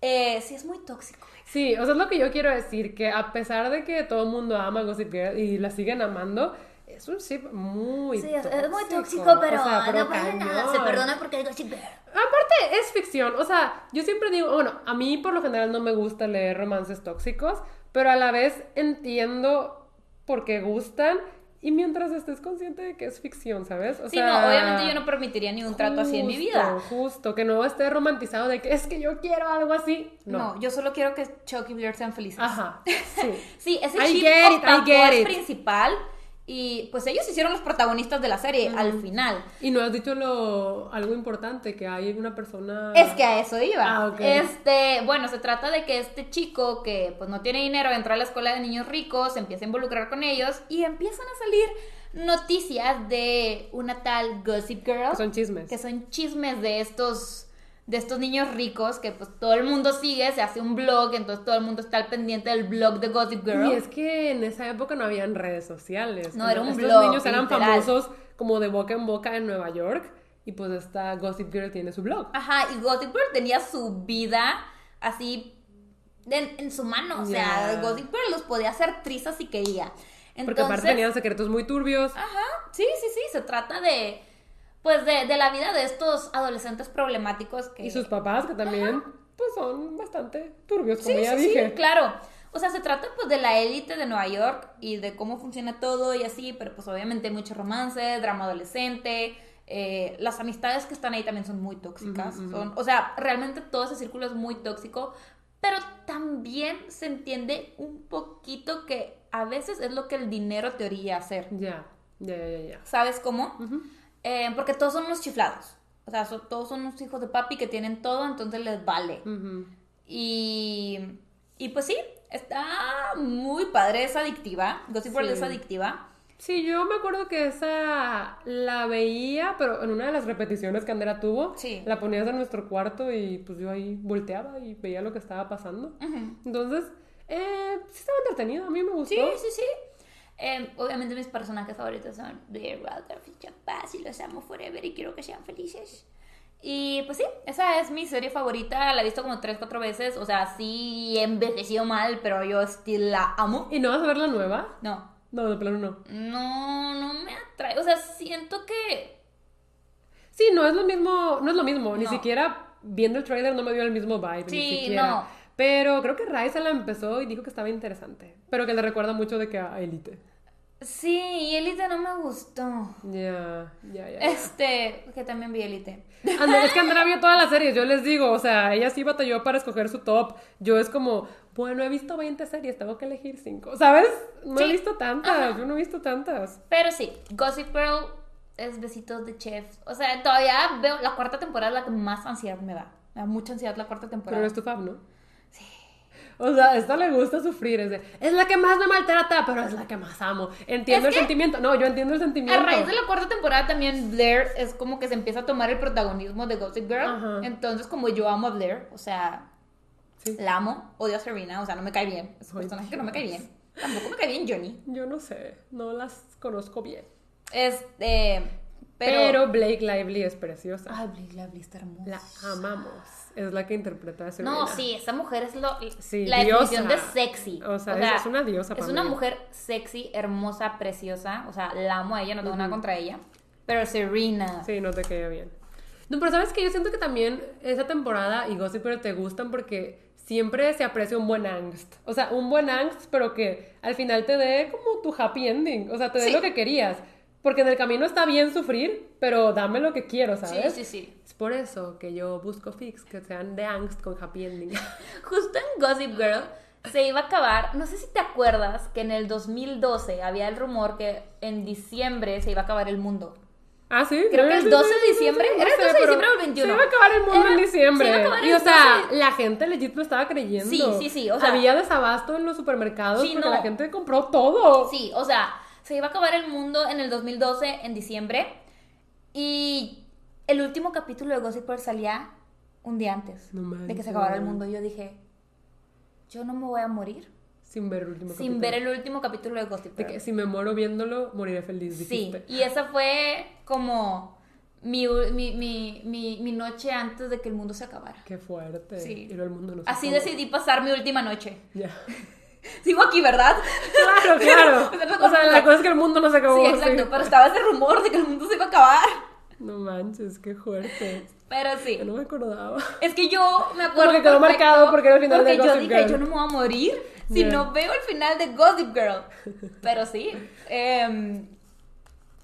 Eh, sí, es muy tóxico. Sí, o sea, es lo que yo quiero decir, que a pesar de que todo el mundo ama Gossip Girl y la siguen amando, es un ship muy Sí, es, tóxico. es muy tóxico, pero, O sea, pero no pasa nada, se perdona porque Gossip Girl. Aparte, es ficción. O sea, yo siempre digo, bueno, a mí por lo general no me gusta leer romances tóxicos, pero a la vez entiendo por qué gustan y mientras estés consciente de que es ficción, ¿sabes? O Sí, no, obviamente yo no permitiría ni un trato así en mi vida. Justo, Justo, que no esté romantizado de que es que yo quiero algo así. No. No. yo solo quiero que Chuck y Blair sean felices. Ajá, sí. [laughs] Sí, ese chip it, es principal y pues ellos hicieron los protagonistas de la serie al final. Y no has dicho lo, algo importante, que hay una persona... Es que a eso iba. Ah, ok. Este, bueno, se trata de que este chico que pues no tiene dinero entra a la escuela de niños ricos, se empieza a involucrar con ellos y empiezan a salir noticias de una tal Gossip Girl. Que son chismes. que son chismes de estos de estos niños ricos que pues todo el mundo sigue, se hace un blog, entonces todo el mundo está al pendiente del blog de Gossip Girl. Y es que en esa época no habían redes sociales. No, era un Estos blog, niños eran literal. famosos como de boca en boca en Nueva York. Y pues esta Gossip Girl tiene su blog. Ajá, y Gossip Girl tenía su vida así en, en su mano, o sea. Gossip Girl los podía hacer trizas si quería. Entonces, Porque aparte tenían secretos muy turbios. Ajá, sí, sí, sí, se trata de pues de, de la vida de estos adolescentes problemáticos que Y sus papás, que también pues son bastante turbios, como Sí, ya sí, dije. sí, claro. O sea, se trata pues de la élite de Nueva York y de cómo funciona todo y así, pero pues obviamente mucho romance, drama adolescente, eh, las amistades que están ahí también son muy tóxicas. Ujú, ujú. son, o sea, realmente todo ese círculo es muy tóxico, pero también se entiende un poquito que a veces es lo que el dinero te orilla a hacer. Ya, ya, ya, ya. ya. ¿Sabes cómo? Ujú. Eh, porque todos son unos chiflados. O sea, son- todos son unos hijos de papi que tienen todo, entonces les vale. Y, y pues sí, está muy padre, es adictiva. Gossip Girl Sí. es adictiva. Sí, yo me acuerdo que esa la veía, pero en una de las repeticiones que Andrea tuvo, Sí. la ponías en nuestro cuarto y pues yo ahí volteaba y veía lo que estaba pasando. Entonces, eh, sí estaba entretenido, a mí me gustó. Sí, sí, sí. Eh, obviamente mis personajes favoritos son Blair Waldorf y Bass y los amo forever y quiero que sean felices. Y pues sí, esa es mi serie favorita, la he visto como tres, cuatro veces, o sea, sí envejeció mal, pero yo still la amo. ¿Y no vas a ver la nueva? No, No, de plano no. no, no me atrae, o sea, siento que... Sí, no es lo mismo, no es lo mismo, ni siquiera viendo el trailer no me dio el mismo vibe, ni Sí, siquiera. no. Pero creo que Raisa la empezó y dijo que estaba interesante, pero que le recuerda mucho de que a Elite. Sí, y Elite no me gustó. Ya, ya, ya. Este, que también vi Elite. Andrea, es que Andrea vio todas las series, yo les digo, o sea, ella sí batalló para escoger su top. Yo es como, bueno, he visto 20 series, tengo que elegir 5, ¿sabes? No he visto tantas, yo no he visto tantas. Pero sí, Gossip Girl es besitos de chef. O sea, todavía veo la cuarta temporada la que más ansiedad me da. Me da mucha ansiedad la cuarta Pero temporada. es tu fab, ¿no? O sea, a esta le gusta sufrir, es de, es la que más me maltrata, pero es la que más amo. Entiendo Es el sentimiento, no, yo entiendo el A sentimiento. raíz de la cuarta temporada también Blair es como que se empieza a tomar el protagonismo de Gossip Girl. Ajá. Entonces, como yo amo a Blair, o sea, Sí. la amo, odio a Serena, o sea, no me cae bien. Es un Ay, personaje que no me cae bien. Tampoco me cae bien Johnny. Yo no sé, no las conozco bien. Este, Pero, pero... Blake Lively es preciosa. Ay, Blake Lively está hermosa. La amamos. Es la que interpreta a Serena. No, sí, esa mujer es lo, Sí, la definición de diosa. sexy. O sea, es- es una diosa Es una mujer sexy, hermosa, preciosa. O sea, la amo a ella, no tengo nada contra ella. Pero Serena. Sí, no te queda bien. No, pero sabes que yo siento que también esa temporada y Gossip Girl te gustan porque siempre se aprecia un buen angst. O sea, un buen angst, pero que al final te dé como tu happy ending. O sea, te dé Sí. lo que querías. Porque en el camino está bien sufrir, pero dame lo que quiero, Sí, ¿sabes? sí, sí. Es por eso que yo busco fix que sean de angst con happy ending. [laughs] Justo en Gossip Girl se iba a acabar. No sé si te acuerdas que en el 2012 había el rumor que en diciembre se iba a acabar el mundo. Ah, sí. Creo que Sí, el sí, 12 sí, de sí, diciembre. sí, ¿Era el sé, 12 de diciembre o el 21? Se iba a acabar el mundo Era- en diciembre. se iba a acabar y el o sea, 12. la gente legit lo estaba creyendo. Sí, sí, sí, o sea- Había desabasto en los supermercados Sí, porque no. la gente compró todo. Sí, o sea, se iba a acabar el mundo en el 2012, en diciembre. Y el último capítulo de Gossip Girl salía un día antes No de que se acabara el mundo. Y yo dije, yo no me voy a morir Sin ver el último sin capítulo. ver el último capítulo de Gossip De Girl. que si me muero viéndolo, moriré feliz, Sí, dijiste. y esa fue como mi, mi, mi, mi, mi noche antes de que el mundo se acabara. Qué fuerte. Sí. Y el mundo no se Así acabó. decidí pasar mi última noche. Ya. [laughs] [laughs] Sigo aquí, ¿verdad? Claro, [laughs] claro. O sea, no o sea, la cosa es que el mundo no se acabó. Sí, exacto, pero estaba ese rumor de que el mundo se iba a acabar. No manches, qué fuerte. Pero sí. Yo no me acordaba. Es que yo me acuerdo. Porque quedó marcado porque era el final porque de yo Gossip dije, Girl. yo no me voy a morir si Ya. no veo el final de Gossip Girl. [laughs] Pero sí. em,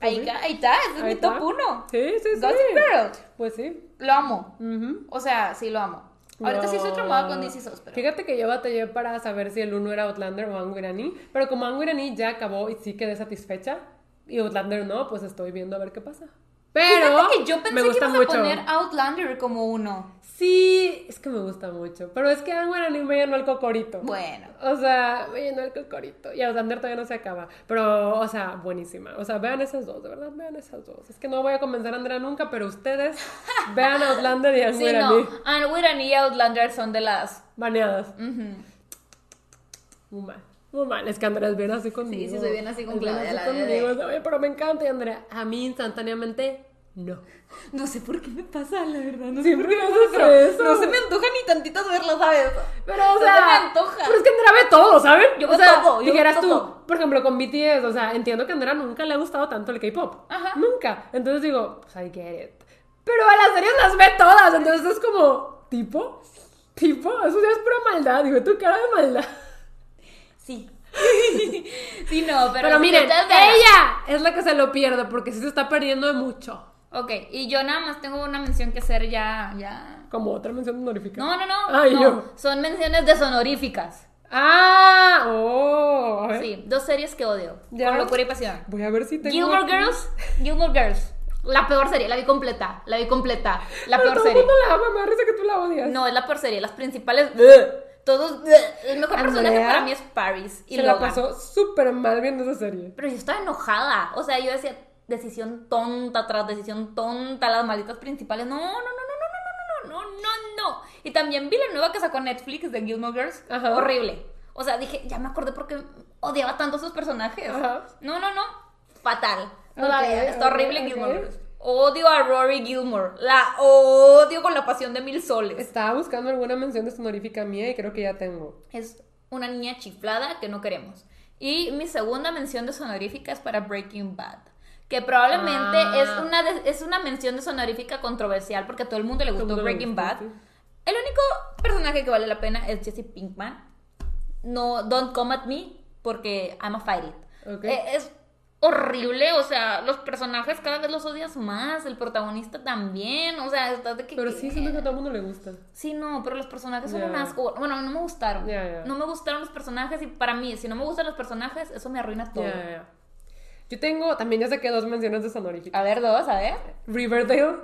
ahí, ca- ahí está, es Ahí mi top está. 1. Sí, sí, sí. Gossip Girl. Pues sí. Lo amo. Ujú. O sea, sí lo amo. Ahorita sí estoy traumada con DC SOS, pero. Fíjate que yo batallé para saber si el uno era Outlander o Angu Irani, pero como Angu Irani ya acabó y sí quedé satisfecha, y Outlander no, pues estoy viendo a ver qué pasa. Pero que yo pensé me que gusta ibas mucho. a poner Outlander como uno. Sí, es que me gusta mucho, pero es que Angu Irani me llenó el cocorito. Bueno. O sea, me llenó el cocorito. Y Outlander todavía no se acaba. Pero, o sea, buenísima. O sea, vean esas dos, de verdad, vean esas dos. Es que no voy a convencer a Andrea nunca, pero ustedes [laughs] vean Outlander y Angu Sí, no. Irani y Outlander son de las. Baneadas. Muy mal. Muy mal. Es que Andrea es bien así conmigo. sí, soy bien así con Claudia, así conmigo. de, Oye, pero me encanta. Y Andrea, a mí instantáneamente, no. No sé por qué me pasa, la verdad. No sé Siempre por qué me eso. No se me antoja ni tantito verlo, ¿sabes? Pero, o No sea, se me antoja. Pero es que Andrea ve todo, ¿saben? Yo o sea, todo, yo dijeras tú, por ejemplo, con BTS, o sea, entiendo que a Andrea nunca le ha gustado tanto el K-pop. Ajá. Nunca. Entonces digo, pues I get it. Pero a las series las ve todas, entonces es como, ¿tipo? ¿Tipo? Eso ya es pura maldad. Digo, tu cara de maldad. Sí. [laughs] sí, no, pero. Pero, miren, ella es la que se lo pierde porque sí se está perdiendo de mucho. Ok, y yo nada más tengo una mención que hacer ya. ya. Como otra mención honorífica. No, no, no. Ay, no. yo. Son menciones deshonoríficas. Ah, oh. A ver. Sí, dos series que odio. Ya. Con locura y pasión. Voy a ver si tengo. Gilmore aquí. Girls. Gilmore Girls. La peor serie, la vi completa. La vi completa. La Pero peor todo serie. el mundo la ama, me da risa que tú la odias. No, es la peor serie. Las principales. Todos. El mejor personaje para mí es Paris. Y se la Logan. pasó súper mal viendo esa serie. Pero yo estaba enojada. O sea, yo decía, decisión tonta tras decisión tonta, las malditas principales. No, no, no, no, no, no, no, no, no, no, no. Y también vi la nueva que sacó Netflix de Gilmore Girls. Ajá. Horrible. O sea, dije, ya me acordé porque odiaba tanto a sus personajes. Ajá. No, no, no. Fatal. No la Ok, vean, Está horrible ok. Gilmore Girls. Odio a Rory Gilmore. La odio con la pasión de mil soles. Estaba buscando alguna mención deshonorífica mía y creo que ya tengo. Es una niña chiflada que no queremos. Y mi segunda mención deshonorífica es para Breaking Bad. Que probablemente Ah. es, una de- es una mención deshonorífica controversial porque a todo el mundo le gustó Breaking Bad. sí. El único personaje que vale la pena es Jesse Pinkman. No, don't come at me porque I'm a fight it. Ok. Eh, Es horrible, o sea, los personajes cada vez los odias más, el protagonista también, o sea, estás de que... Pero sí, siento que a todo el mundo le gusta. Sí, no, pero los personajes son un asco. Bueno, no me gustaron. No me gustaron los personajes y para mí, si no me gustan los personajes, eso me arruina todo. Yo tengo, también ya saqué dos menciones de sonoríficas. A ver, dos, a ver. Riverdale.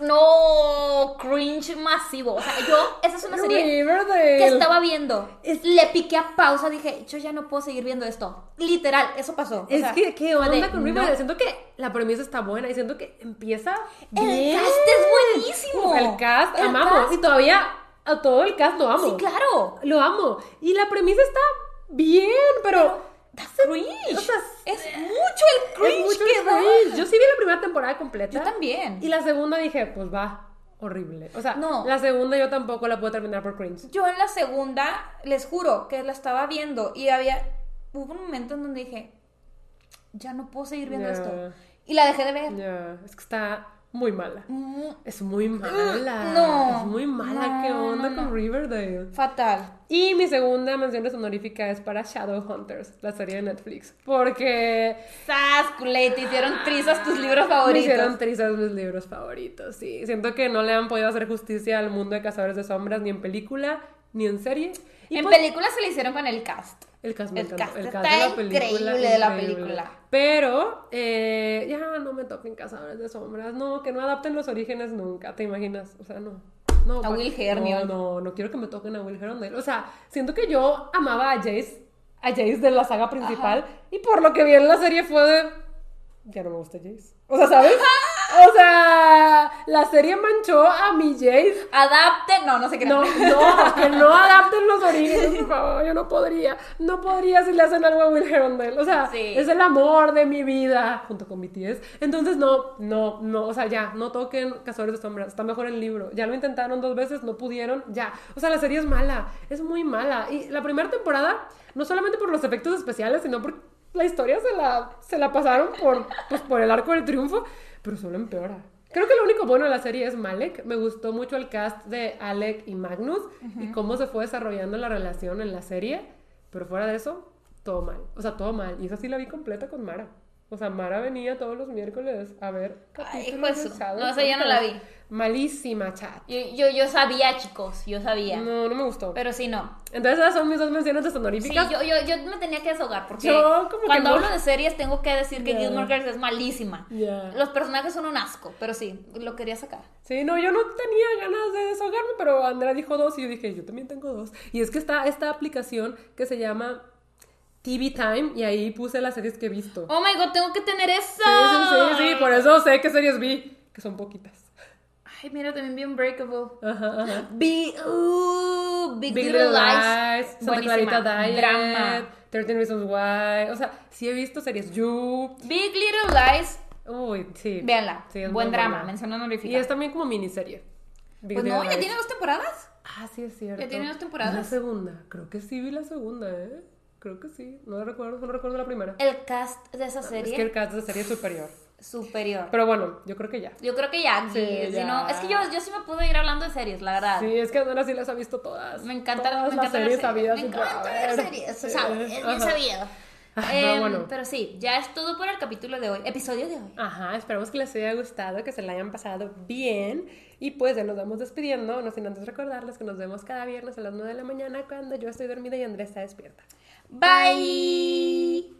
No, cringe masivo. O sea, yo, esa es una serie Riverdale. que estaba viendo. Le piqué a pausa, dije, yo ya no puedo seguir viendo esto. Literal, eso pasó. O Es sea, que, ¿qué onda de, con no. Riverdale? Siento que la premisa está buena y siento que empieza El bien. cast es buenísimo. El cast, El amamos. cast. Y todavía a todo el cast lo amo. Sí, claro. Lo amo. Y la premisa está bien, pero... cringe. o sea, es mucho el cringe es mucho que da. cringe. Yo sí vi la primera temporada completa. Yo también. Y la segunda dije, pues va, horrible. O sea, No. la segunda yo tampoco la puedo terminar por cringe. Yo en la segunda, les juro que la estaba viendo y había. Hubo un momento en donde dije, ya no puedo seguir viendo esto. Y la dejé de ver. Ya, es que está muy mala. Mm, Es muy mala. no. Es muy mala. No, ¿Qué onda no, con. Riverdale? Fatal. Y mi segunda mención honorífica es para Shadowhunters, la serie de Netflix. Porque Sas, culé, te hicieron trizas tus libros me favoritos. hicieron trizas mis libros favoritos, sí. Siento que no le han podido hacer justicia al mundo de Cazadores de Sombras, ni en película, ni en serie. Y en pues, películas se le hicieron con el cast. El cast me el encantó. cast el está cast de la película. increíble de la increíble. película. Pero, eh, ya no me toquen Cazadores de Sombras. No, que no adapten los orígenes nunca, ¿te imaginas? O sea, no. No, A Will Hermione. No, no, no quiero que me toquen a Will Hermione. O sea, siento que yo amaba a Jace, a Jace de la saga principal, y por lo que vi en la serie fue de... Ya no me gusta Jace. O sea, ¿sabes? [laughs] O sea, la serie manchó a mi Jace Adapte, no, no sé qué. no, no, que no adapten los orígenes, por favor. Yo no podría. No podría si le hacen algo a Will Herondale. O sea, Sí. es el amor de mi vida, junto con BTS. Entonces, no, no, no. O sea, ya, no toquen Cazadores de Sombras. Está mejor el libro. Ya lo intentaron dos veces, no pudieron. Ya. O sea, la serie es mala. Es muy mala. Y la primera temporada, no solamente por los efectos especiales, sino por la historia se la, se la pasaron por, pues, por el arco del triunfo, pero solo empeora. Creo que lo único bueno de la serie es Malek. Me gustó mucho el cast de Alec y Magnus y cómo se fue desarrollando la relación en la serie. Pero fuera de eso, todo mal. O sea, todo mal. Y esa sí la vi completa con Mara. O sea, Mara venía todos los miércoles a ver Ay, capítulos hijo de de su- Shadow no, esa ya no la vi. Malísima, chat. Yo, yo, yo sabía, chicos, yo sabía. No, no me gustó. Pero sí, no. Entonces esas son mis dos menciones de Sí, yo, yo, yo me tenía que desahogar porque Yo como que cuando no. hablo de series tengo que decir que Ya. Gilmore Girls es malísima. Ya. Los personajes son un asco, pero sí, lo quería sacar. Sí, no, yo no tenía ganas de desahogarme, pero Andrea dijo dos y yo dije, yo también tengo dos. Y es que está esta aplicación que se llama TV Time y ahí puse las series que he visto. Oh my god, tengo que tener esa. Sí, sí, sí, sí, por eso sé qué series vi, que son poquitas. Ay, mira, también vi Unbreakable. Ajá, ajá. Vi uh, Big, Big Little, Lies. Lies, Santa Buenísima. Clarita Diet, Drama. 13 Reasons Why, o sea, sí he visto series You. Big Little Lies, Uy, sí. véanla. Sí, Buen drama, mención honorífica. Y es también como miniserie. Big Pues no, ya tiene dos temporadas. Ah, sí, es cierto. Ya tiene dos temporadas. La segunda. Creo que sí vi la segunda, ¿eh? Creo que sí. No recuerdo, no recuerdo la primera. El cast de esa serie Es que el cast de serie es superior. Superior. Pero bueno, yo creo que ya. Yo creo que ya, Sí, si ya. no- es que yo, yo sí me pude ir hablando de series, la verdad. Sí, es que Andrea sí las ha visto todas. Me encanta, todas me las encanta series Me y por encanta ver haber. series, se Sí, sabe, es bien sabido. Pero Em, bueno. pero sí, ya es todo por el capítulo de hoy, episodio de hoy. Ajá, esperamos que les haya gustado, que se la hayan pasado bien. Y pues ya nos vamos despidiendo, no sin antes recordarles que nos vemos cada viernes a las 9 de la mañana cuando yo estoy dormida y Andrea está despierta. Bye.